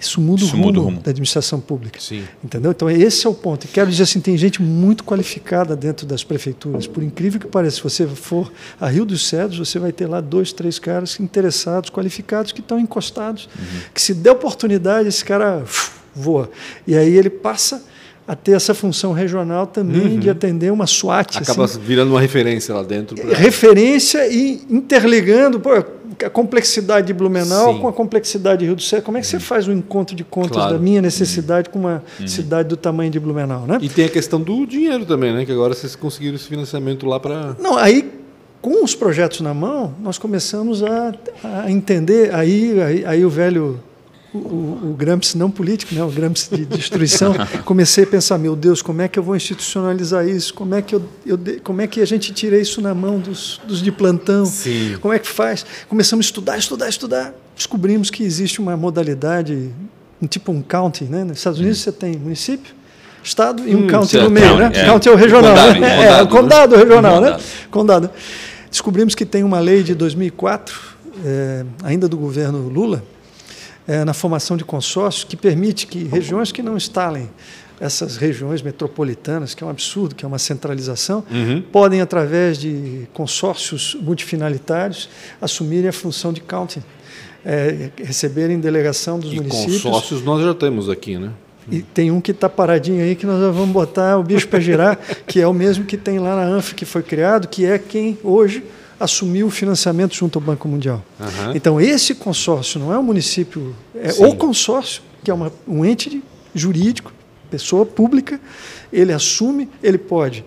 Isso muda, Isso o, rumo muda o rumo da administração pública. Sim. Entendeu? Então, esse é o ponto. E quero dizer assim: tem gente muito qualificada dentro das prefeituras. Por incrível que pareça, se você for a Rio dos Cedros, você vai ter lá dois, três caras interessados, qualificados, que estão encostados. Uhum. Que se der oportunidade, esse cara voa. E aí ele passa a ter essa função regional também uhum. de atender uma SWAT. Acaba assim. virando uma referência lá dentro. Pra... Referência e interligando. Pô, a complexidade de Blumenau Sim. com a complexidade de Rio do Céu. Como é que você faz um encontro de contas claro. da minha necessidade com uma uhum. cidade do tamanho de Blumenau, né? E tem a questão do dinheiro também, né? Que agora vocês conseguiram esse financiamento lá para... Não, aí com os projetos na mão, nós começamos a, a entender, aí, aí, aí o velho o, o, Gramsci não político, né? o Gramsci de destruição, comecei a pensar, meu Deus, como é que eu vou institucionalizar isso? Como é que, eu, eu como é que a gente tira isso na mão dos, dos de plantão? Sim. Como é que faz? Começamos a estudar, estudar, estudar. Descobrimos que existe uma modalidade, um tipo um county. Né? Nos Estados Unidos você tem município, estado e um hum, county certo. no meio. Né? É. County é o regional. Condado, né? condado, é, o condado né? regional. Condado. Né? condado. Descobrimos que tem uma lei de 2004, é, ainda do governo Lula, é, na formação de consórcios que permite que regiões que não instalem essas regiões metropolitanas, que é um absurdo, que é uma centralização, uhum. podem, através de consórcios multifinalitários, assumirem a função de county, é, receberem delegação dos e municípios. consórcios nós já temos aqui, né? E tem um que está paradinho aí que nós vamos botar o bicho para girar, que é o mesmo que tem lá na ANF que foi criado, que é quem hoje assumiu o financiamento junto ao Banco Mundial. Uhum. Então, esse consórcio não é um município, é Sim. o consórcio, que é uma, um ente jurídico, pessoa pública, ele assume, ele pode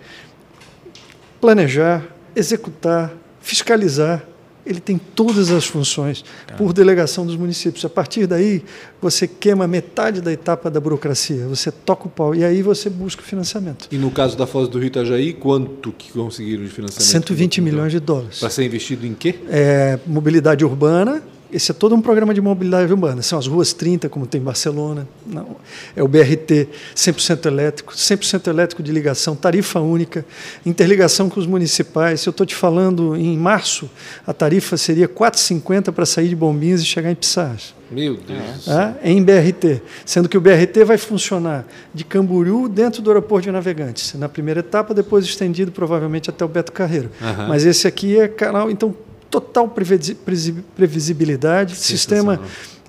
planejar, executar, fiscalizar, ele tem todas as funções por delegação dos municípios. A partir daí, você queima metade da etapa da burocracia, você toca o pau e aí você busca o financiamento. E no caso da Foz do Rio Itajaí, quanto que conseguiram de financiamento? 120 milhões de dólares. Para ser investido em quê? É, mobilidade urbana, esse é todo um programa de mobilidade urbana. São as ruas 30, como tem em Barcelona. Não. É o BRT 100% elétrico, 100% elétrico de ligação, tarifa única, interligação com os municipais. Se eu estou te falando, em março, a tarifa seria 4,50 para sair de Bombinhas e chegar em Pissarras. Meu Deus. É, em BRT. Sendo que o BRT vai funcionar de Camboriú dentro do aeroporto de Navegantes. Na primeira etapa, depois estendido provavelmente até o Beto Carreiro. Uhum. Mas esse aqui é canal. Então, total previsibilidade, sistema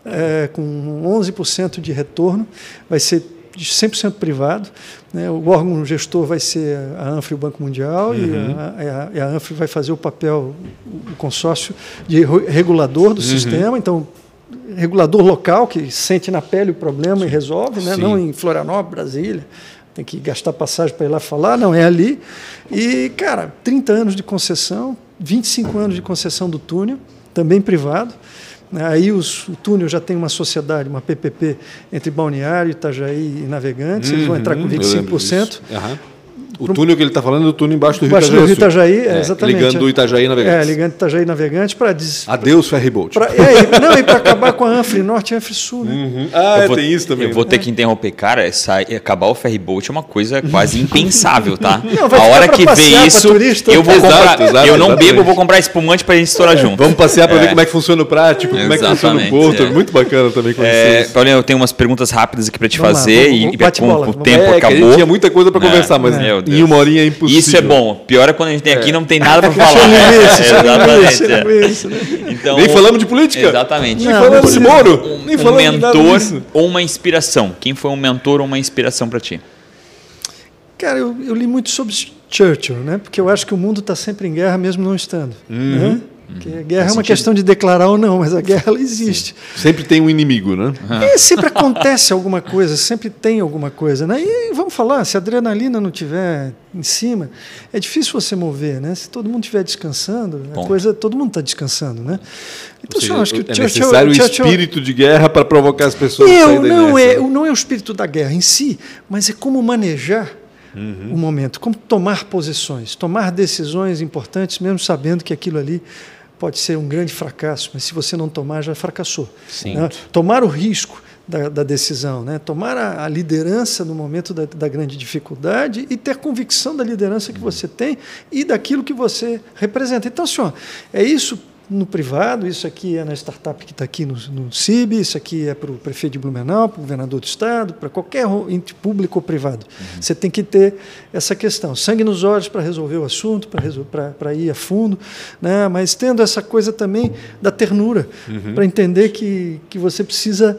é, com 11% de retorno, vai ser 100% privado. Né? O órgão gestor vai ser a ANFRE o Banco Mundial, uhum. e, a, a, a ANFRE vai fazer o papel, o consórcio de regulador do uhum. sistema. Então, regulador local que sente na pele o problema Sim. e resolve, né? não em Florianópolis, Brasília. Tem que gastar passagem para ir lá falar, não, é ali. E, cara, 30 anos de concessão, 25 anos de concessão do túnel, também privado. Aí os, o túnel já tem uma sociedade, uma PPP entre Balneário, Itajaí e Navegantes, uhum, eles vão entrar com 25%. Uhum. O túnel que ele está falando é o túnel embaixo do Rio Itajaí. Do Rio Itajaí é, exatamente. Ligando o Itajaí Navegantes. É, ligando Itajaí Navegantes para... Des... Adeus, Ferryboat. Pra, é, não, e para acabar com a Anfre Norte e Anfre Sul. Né? Uhum. Ah, vou, tem isso também. Eu vou ter que interromper. Cara, essa, acabar o Ferryboat é uma coisa quase impensável, tá? Não, a hora que vê isso, eu vou exato, comprar... Exato, eu não exatamente. bebo, vou comprar espumante para a gente estourar junto. Vamos passear para ver é. como é que funciona o prático, como é que funciona o porto. É. Muito bacana também conhecer é, Paulinho, eu tenho umas perguntas rápidas aqui para te fazer e o tempo acabou. Tinha muita coisa para conversar, mas em uma horinha é impossível isso é bom. Pior é quando a gente tem aqui e não tem nada para falar. é, exatamente. É. Então, Nem falamos de política. Exatamente. Nem falamos de Moro. Um, Nem falamos um mentor ou uma inspiração. Quem foi um mentor ou uma inspiração para ti? Cara, eu, eu, li muito sobre Churchill, né? Porque eu acho que o mundo está sempre em guerra, mesmo não estando. Uhum. Né? Porque a guerra Faz é uma sentido. questão de declarar ou não, mas a guerra ela existe. Sim. Sempre tem um inimigo, né? E sempre acontece alguma coisa, sempre tem alguma coisa. Né? E vamos falar, se a adrenalina não tiver em cima, é difícil você mover, né? Se todo mundo estiver descansando, a coisa, todo mundo está descansando, né? Então, seja, eu acho que é Churchill, necessário Churchill, o espírito de guerra para provocar as pessoas. Eu, não é, não é o espírito da guerra em si, mas é como manejar uhum. o momento, como tomar posições, tomar decisões importantes, mesmo sabendo que aquilo ali pode ser um grande fracasso, mas se você não tomar, já fracassou. Né? Tomar o risco da, da decisão, né? tomar a, a, liderança no momento da, da, grande dificuldade e ter convicção da liderança que você tem e daquilo que você representa. Então, senhor, é isso no privado, isso aqui é na startup que está aqui no, no CIB, isso aqui é para o prefeito de Blumenau, para o governador do estado, para qualquer ente público ou privado. Uhum. Você tem que ter essa questão, sangue nos olhos para resolver o assunto, para ir a fundo, né? mas tendo essa coisa também da ternura, uhum. para entender que, que você precisa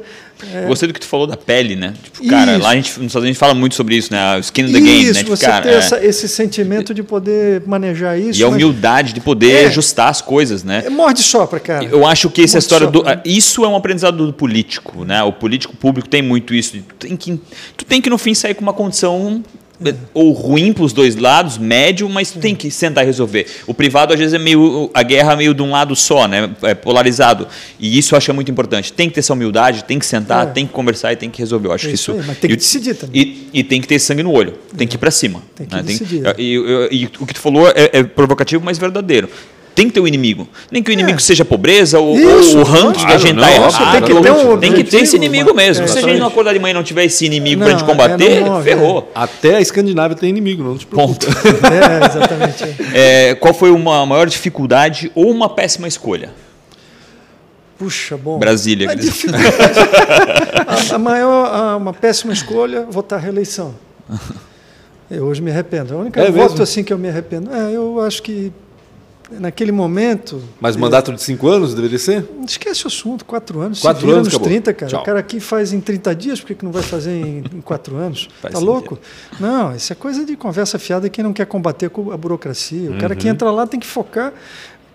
é. Gostei do que tu falou da pele, né? Tipo, cara, lá a gente, nos Estados Unidos fala muito sobre isso, né? O skin in the game, isso, né? Tipo, você cara, ter é. essa, esse sentimento de poder manejar isso. E a humildade de poder é. ajustar as coisas, né? É, morde sopra, cara. Eu acho que essa história do. Isso é um aprendizado do político, né? O político público tem muito isso. Tu tem que, tu tem que no fim, sair com uma condição ou ruim para os dois lados, médio, mas tu tem que sentar e resolver. O privado às vezes é meio a guerra é meio de um lado só, né? É polarizado. E isso eu acho é muito importante. Tem que ter essa humildade, tem que sentar, é. tem que conversar e tem que resolver. Eu acho é que isso. Aí, mas tem que decidir também. E, e, tem que ter sangue no olho. Tem que ir para cima. Tem que né? decidir. Tem, e, e, e, o que tu falou é, é provocativo, mas verdadeiro tem que ter um inimigo. Nem que o inimigo é. seja pobreza ou, Isso, ou o ranking claro, que a gente está errado. Tem que, ter um tem que ter esse inimigo mesmo. É, Se a gente não acordar de manhã e não tiver esse inimigo para a gente combater, é, ferrou. Até a Escandinávia tem inimigo, não te preocupe. Ponto. é, exatamente. É, qual foi uma maior dificuldade ou uma péssima escolha? Puxa, bom. Brasília. A, dificuldade, a, a maior, a, uma péssima escolha, votar reeleição. Eu hoje me arrependo. A única é voto mesmo? assim que eu me arrependo. É, eu acho que naquele momento. Mas mandato de cinco anos deveria ser? Esquece o assunto, quatro anos. Quatro anos, nos 30, cara. Tchau. O cara aqui faz em 30 dias, por que não vai fazer em, em quatro anos? Faz tá sentido. louco? Não, isso é coisa de conversa fiada quem não quer combater com a burocracia. O uhum. cara que uhum. entra lá tem que focar.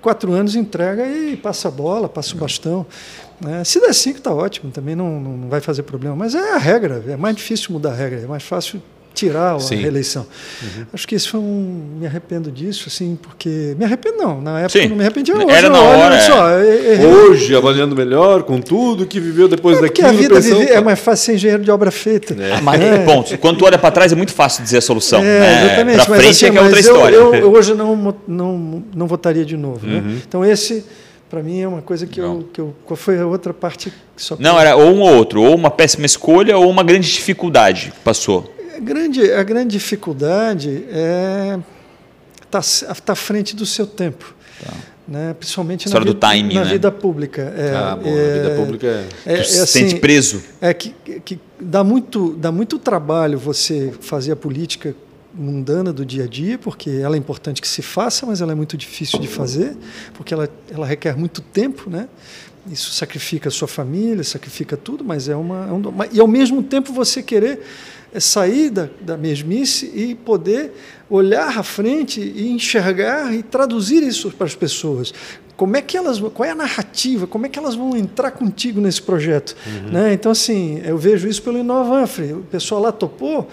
Quatro anos entrega e passa a bola, passa o bastão. É, se der cinco, está ótimo, também não, não vai fazer problema. Mas é a regra, é mais difícil mudar a regra, é mais fácil tirar a Sim. reeleição. Uhum. Acho que isso foi um. Me arrependo disso, assim, porque. Me arrependo, não. Na época Sim. não me arrependi. Hoje, Era na hora. É. Só, Hoje, avaliando melhor, com tudo que viveu depois é daquilo. a vida pensando... é mais fácil ser engenheiro de obra feita. É. Mas, é. ponto. Quando tu olha para trás, é muito fácil dizer a solução. É, né? exatamente. Para frente assim, é que é outra história. Eu, eu, hoje não, não, não votaria de novo. Né? Uhum. Né? Então, esse para mim é uma coisa que eu, que eu. Qual foi a outra parte que só. Não, era ou um ou outro, ou uma péssima escolha ou uma grande dificuldade que passou. A grande, a grande dificuldade é estar tá, tá à frente do seu tempo. Tá. Né? Principalmente na, vida, timing, na né? vida pública. É, ah, bom, é, na vida pública é. é, é assim, sente preso. É que, que dá, muito, dá muito trabalho você fazer a política mundana do dia a dia, porque ela é importante que se faça, mas ela é muito difícil de fazer, porque ela, ela requer muito tempo, né? Isso sacrifica a sua família, sacrifica tudo, mas é uma, é uma e ao mesmo tempo você querer é sair da, da mesmice e poder olhar à frente e enxergar e traduzir isso para as pessoas. Como é que elas, qual é a narrativa? Como é que elas vão entrar contigo nesse projeto? Uhum. Né? Então assim, eu vejo isso pelo Inovanfre. O pessoal lá topou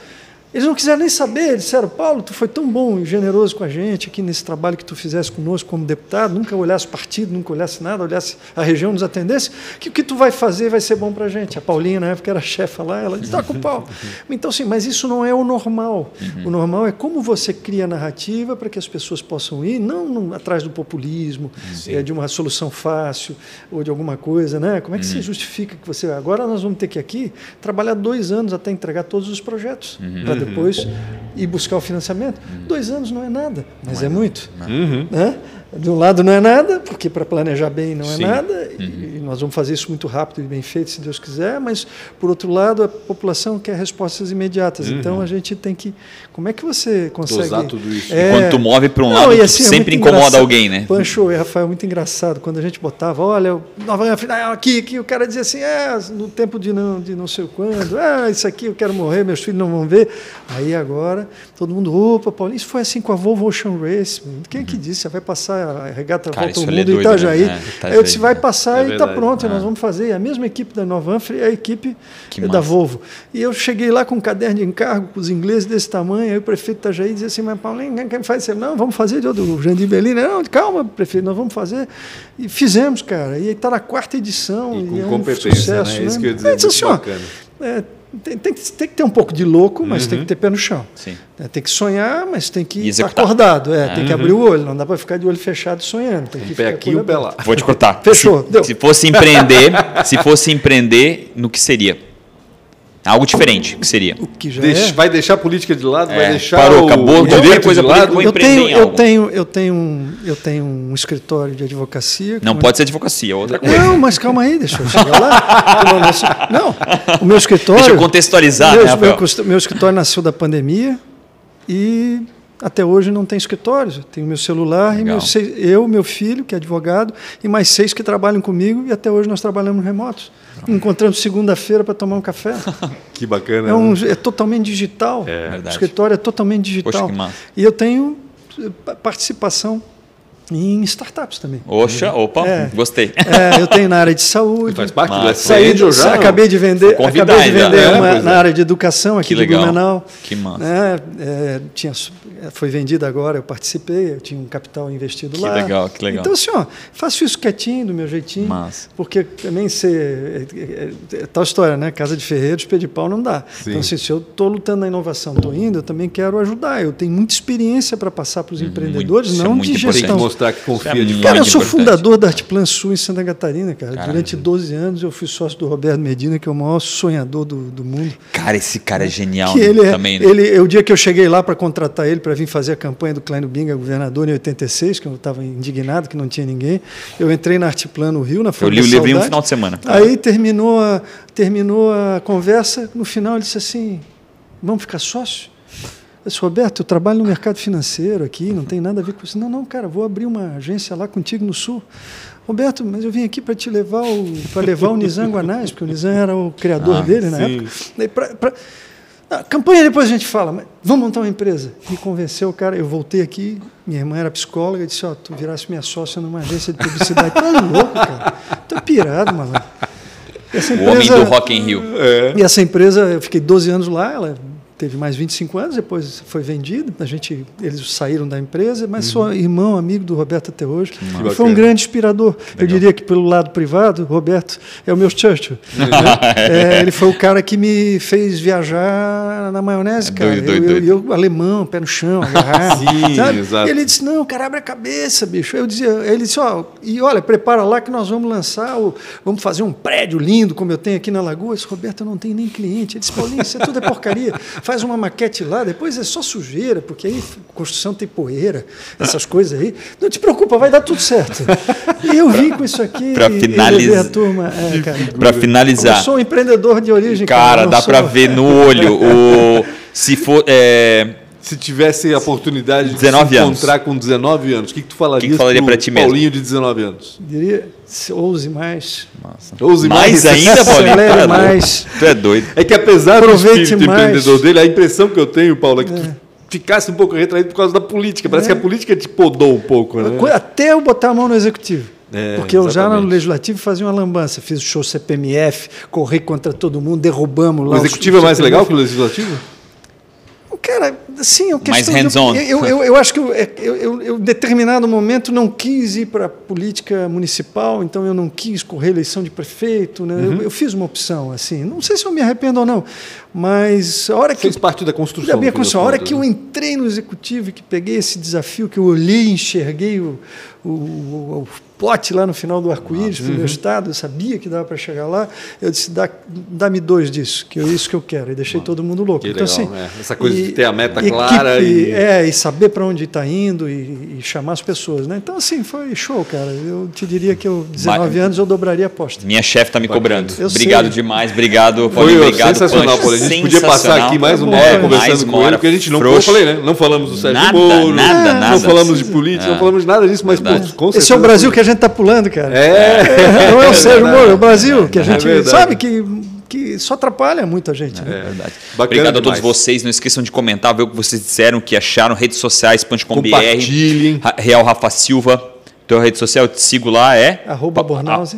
eles não quiseram nem saber, eles disseram, Paulo, tu foi tão bom e generoso com a gente aqui nesse trabalho que tu fizesse conosco como deputado, nunca olhasse partido, nunca olhasse nada, olhasse a região, nos atendesse, que o que tu vai fazer vai ser bom para a gente. A Paulinha, na época, era chefa lá, ela disse, tá com pau. Então, sim, mas isso não é o normal. O normal é como você cria a narrativa para que as pessoas possam ir, não no, atrás do populismo, é, de uma solução fácil ou de alguma coisa, né? Como é que uhum. se justifica que você... Agora nós vamos ter que aqui trabalhar dois anos até entregar todos os projetos, uhum depois e buscar o financiamento. Dois anos não é nada, mas é, é muito. Uhum. Né? De um lado não é nada, porque para planejar bem não é Sim. nada, uhum. e nós vamos fazer isso muito rápido e bem feito, se Deus quiser, mas, por outro lado, a população quer respostas imediatas. Uhum. Então, a gente tem que... Como é que você consegue... Dosar tudo isso. É... Enquanto tu move para um não, lado, assim, é sempre incomoda alguém, né? Pancho e Rafael, muito engraçado. Quando a gente botava, olha, Nova aqui, aqui, o cara dizia assim, é, no tempo de não, de não sei quando, ah, isso aqui eu quero morrer, meus filhos não vão ver. Aí, agora, todo mundo, opa, Paulo, isso foi assim com a Volvo Ocean Race. Quem é que disse? Você vai passar a regata Cara, volta ao mundo em Itajaí. Né? É, Aí eu disse, vai passar é e está pronto, é. nós vamos fazer. A mesma equipe da Novanfre é a equipe que da massa. Volvo. E eu cheguei lá com um caderno de encargo, com os ingleses desse tamanho, aí o prefeito de Itajaí dizia assim, mas Paulinho, quem faz isso? Não, vamos fazer, do Jandir Belina. Não, calma, prefeito, nós vamos fazer. E fizemos, cara. E está na quarta edição. E com e é um competência, né? sucesso, né? Isso que eu ia dizer, é, assim, ó, é, tem, tem, que, tem que ter um pouco de louco, mas uhum. tem que ter pé no chão. Sim. É, tem que sonhar, mas tem que estar acordado. É, Tem que uhum. abrir o olho, não dá para ficar de olho fechado sonhando. Tem que um pé aqui e um pé lá. Vou te cortar. Fechou. Se, se, fosse empreender, se fosse empreender, no que seria? Algo diferente, que seria? O que já é. Vai deixar a política de lado, é, vai deixar parou, o acabou, direito coisa de lado. Eu tenho, eu tenho, eu tenho, um, eu tenho um escritório de advocacia. Não pode ser advocacia, é outra coisa. Não, mas calma aí, deixa eu chegar lá. Não, o meu escritório. Deixa eu contextualizar. Meu, né, meu, meu escritório nasceu da pandemia e até hoje não tem escritório. Tenho meu celular Legal. e meu, eu, meu filho, que é advogado, e mais seis que trabalham comigo, e até hoje nós trabalhamos remotos encontrando segunda-feira para tomar um café. que bacana. É, um, né? é totalmente digital. É, o escritório é totalmente digital. Poxa, e eu tenho eh, participação em startups também. Oxa, opa, é, gostei. É, eu tenho na área de saúde. Faz parte do saí, já. Acabei de vender, acabei de vender é, uma, na é. área de educação aqui que legal. Blumenau. Que massa. É, é, tinha, foi vendida agora, eu participei, eu tinha um capital investido que lá. Que legal, que legal. Então assim, ó, faço isso quietinho, do meu jeitinho. Massa. Porque também ser é, é, tal história, né? Casa de ferreiros, pé de pau não dá. Sim. Então assim, se eu estou lutando na inovação, estou indo, eu também quero ajudar. Eu tenho muita experiência para passar para os uhum. empreendedores, não de gestão mostrar que confia é de Cara, eu sou fundador da Artplan Sul em Santa Catarina, cara. Caramba. Durante 12 anos eu fui sócio do Roberto Medina, que é o maior sonhador do, do mundo. Cara, esse cara é genial que ele é, também. Né? Ele, o dia que eu cheguei lá para contratar ele para vir fazer a campanha do Kleino Binga, governador, em 86, que eu estava indignado, que não tinha ninguém, eu entrei na Artplan no Rio, na Folha Eu li o livro no final de semana. Aí terminou a, terminou a conversa, no final ele disse assim, vamos ficar sócio? Eu disse, Roberto, eu trabalho no mercado financeiro aqui, não tem nada a ver com isso. Não, não, cara, vou abrir uma agência lá contigo no Sul. Roberto, mas eu vim aqui para te levar o, para levar o Nizam Guanais, porque o Nizam era o criador ah, dele na sim. época. Pra, pra, a campanha depois a gente fala, mas vamos montar uma empresa. Me convenceu o cara, eu voltei aqui, minha irmã era psicóloga, e disse, ó, oh, tu virasse minha sócia numa agência de publicidade. Tá louco, cara. Tô pirado, malandro. Empresa, o homem do Rock in Rio. É. E essa empresa, eu fiquei 12 anos lá, ela teve mais 25 anos, depois foi vendido. A gente, eles saíram da empresa, mas uhum. sou irmão, amigo do Roberto até hoje. Foi um grande inspirador. Legal. Eu diria que pelo lado privado, o Roberto é o meu Churchill. Né? é, ele foi o cara que me fez viajar na maionese, cara. Doido, doido, eu, eu, eu, alemão, pé no chão, agarrar. Sim, exato. Ele disse: "Não, cara, abre a cabeça, bicho". Eu dizia, ele disse: "Ó, oh, e olha, prepara lá que nós vamos lançar, o, vamos fazer um prédio lindo como eu tenho aqui na Lagoa". Eu disse, Roberto, eu não tenho nem cliente. Ele disse: "Paulinho, isso é tudo é porcaria" faz uma maquete lá, depois é só sujeira, porque aí construção tem poeira, essas coisas aí. Não te preocupa, vai dar tudo certo. E eu vim com isso aqui para finalizar. É, para finalizar. Eu sou um empreendedor de origem. Cara, cara dá para ver no olho o se for é, se tivesse a oportunidade de se encontrar anos. com 19 anos, o que, que tu falaria, que que falaria para ti mesmo? Paulinho de 19 anos? Diria, ouse mais. Nossa. Ouse mais, mais ainda, Paulinho? Mais. Tu é doido. É que apesar Aproveite do espírito mais. empreendedor dele, a impressão que eu tenho, Paulo, é que é. tu ficasse um pouco retraído por causa da política. Parece é. que a política te podou um pouco. Né? Até eu botar a mão no executivo. É, Porque eu exatamente. já no Legislativo fazia uma lambança, fiz o show CPMF, corri contra todo mundo, derrubamos lá. O Executivo o, é mais legal que o Legislativo? Cara, sim, é mais hands-on. Eu, eu, eu, acho que eu, eu, eu, em determinado momento, não quis ir para a política municipal, então eu não quis correr eleição de prefeito. Né? Uhum. Eu, fiz uma opção, assim. Não sei se eu me arrependo ou não, mas a hora que. Fez parte da construção. Da minha construção. A hora que eu né? entrei no executivo, que peguei esse desafio, que eu olhei, enxerguei o, o, o pote lá no final do arco-íris uhum. meu estado, eu sabia que dava para chegar lá. Eu disse, dá-me Dá dois disso, que é isso que eu quero. E deixei todo mundo louco. Que então, legal, assim, é. Essa coisa e, de ter a meta clara. e... É, e saber para onde está indo e, e, chamar as pessoas. Né? Então, assim, foi show, cara. Eu te diria que eu, 19 Mas, anos, eu dobraria a aposta. Minha chefe está me cobrando. Eu obrigado sei. demais, obrigado. Foi obrigado, sensacional, Paulo. A gente podia passar aqui mais uma hora é, conversando com ele, porque a gente não, eu falei, né? não falamos do Sérgio nada, Moro, nada, nada. não falamos de política, não falamos de nada disso, mas, pô, com Esse é o Brasil que a gente está pulando, cara cara. É. Não é o Sérgio Moro, é o Brasil, que a é gente é sabe que que só atrapalha muito a gente. Né? É verdade. Obrigado a todos vocês. Não esqueçam de comentar, ver o que vocês disseram, que acharam, redes sociais, Punch.com.br, Real Rafa Silva. Tua rede social, eu te sigo lá, é? Arroba Bornause.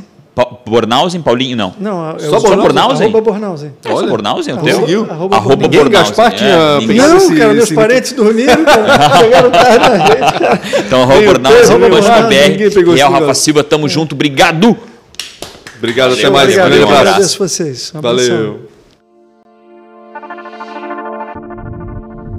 Bornausen, Paulinho? Não. Não, eu só Bornausen? Arroba Bornausen. É só Bornausen? O teu? Conseguiu? Arroba, arroba Bornausen. Gaspar tinha é, Não, esse, cara, meus parentes dormiram, cara. Chegaram tarde na rede, cara. Então, arroba Bornausen, BR, Real Rafa Silva, tamo junto, obrigado. Obrigado, até mais. Obrigado, um grande abraço. agradeço vocês. Valeu.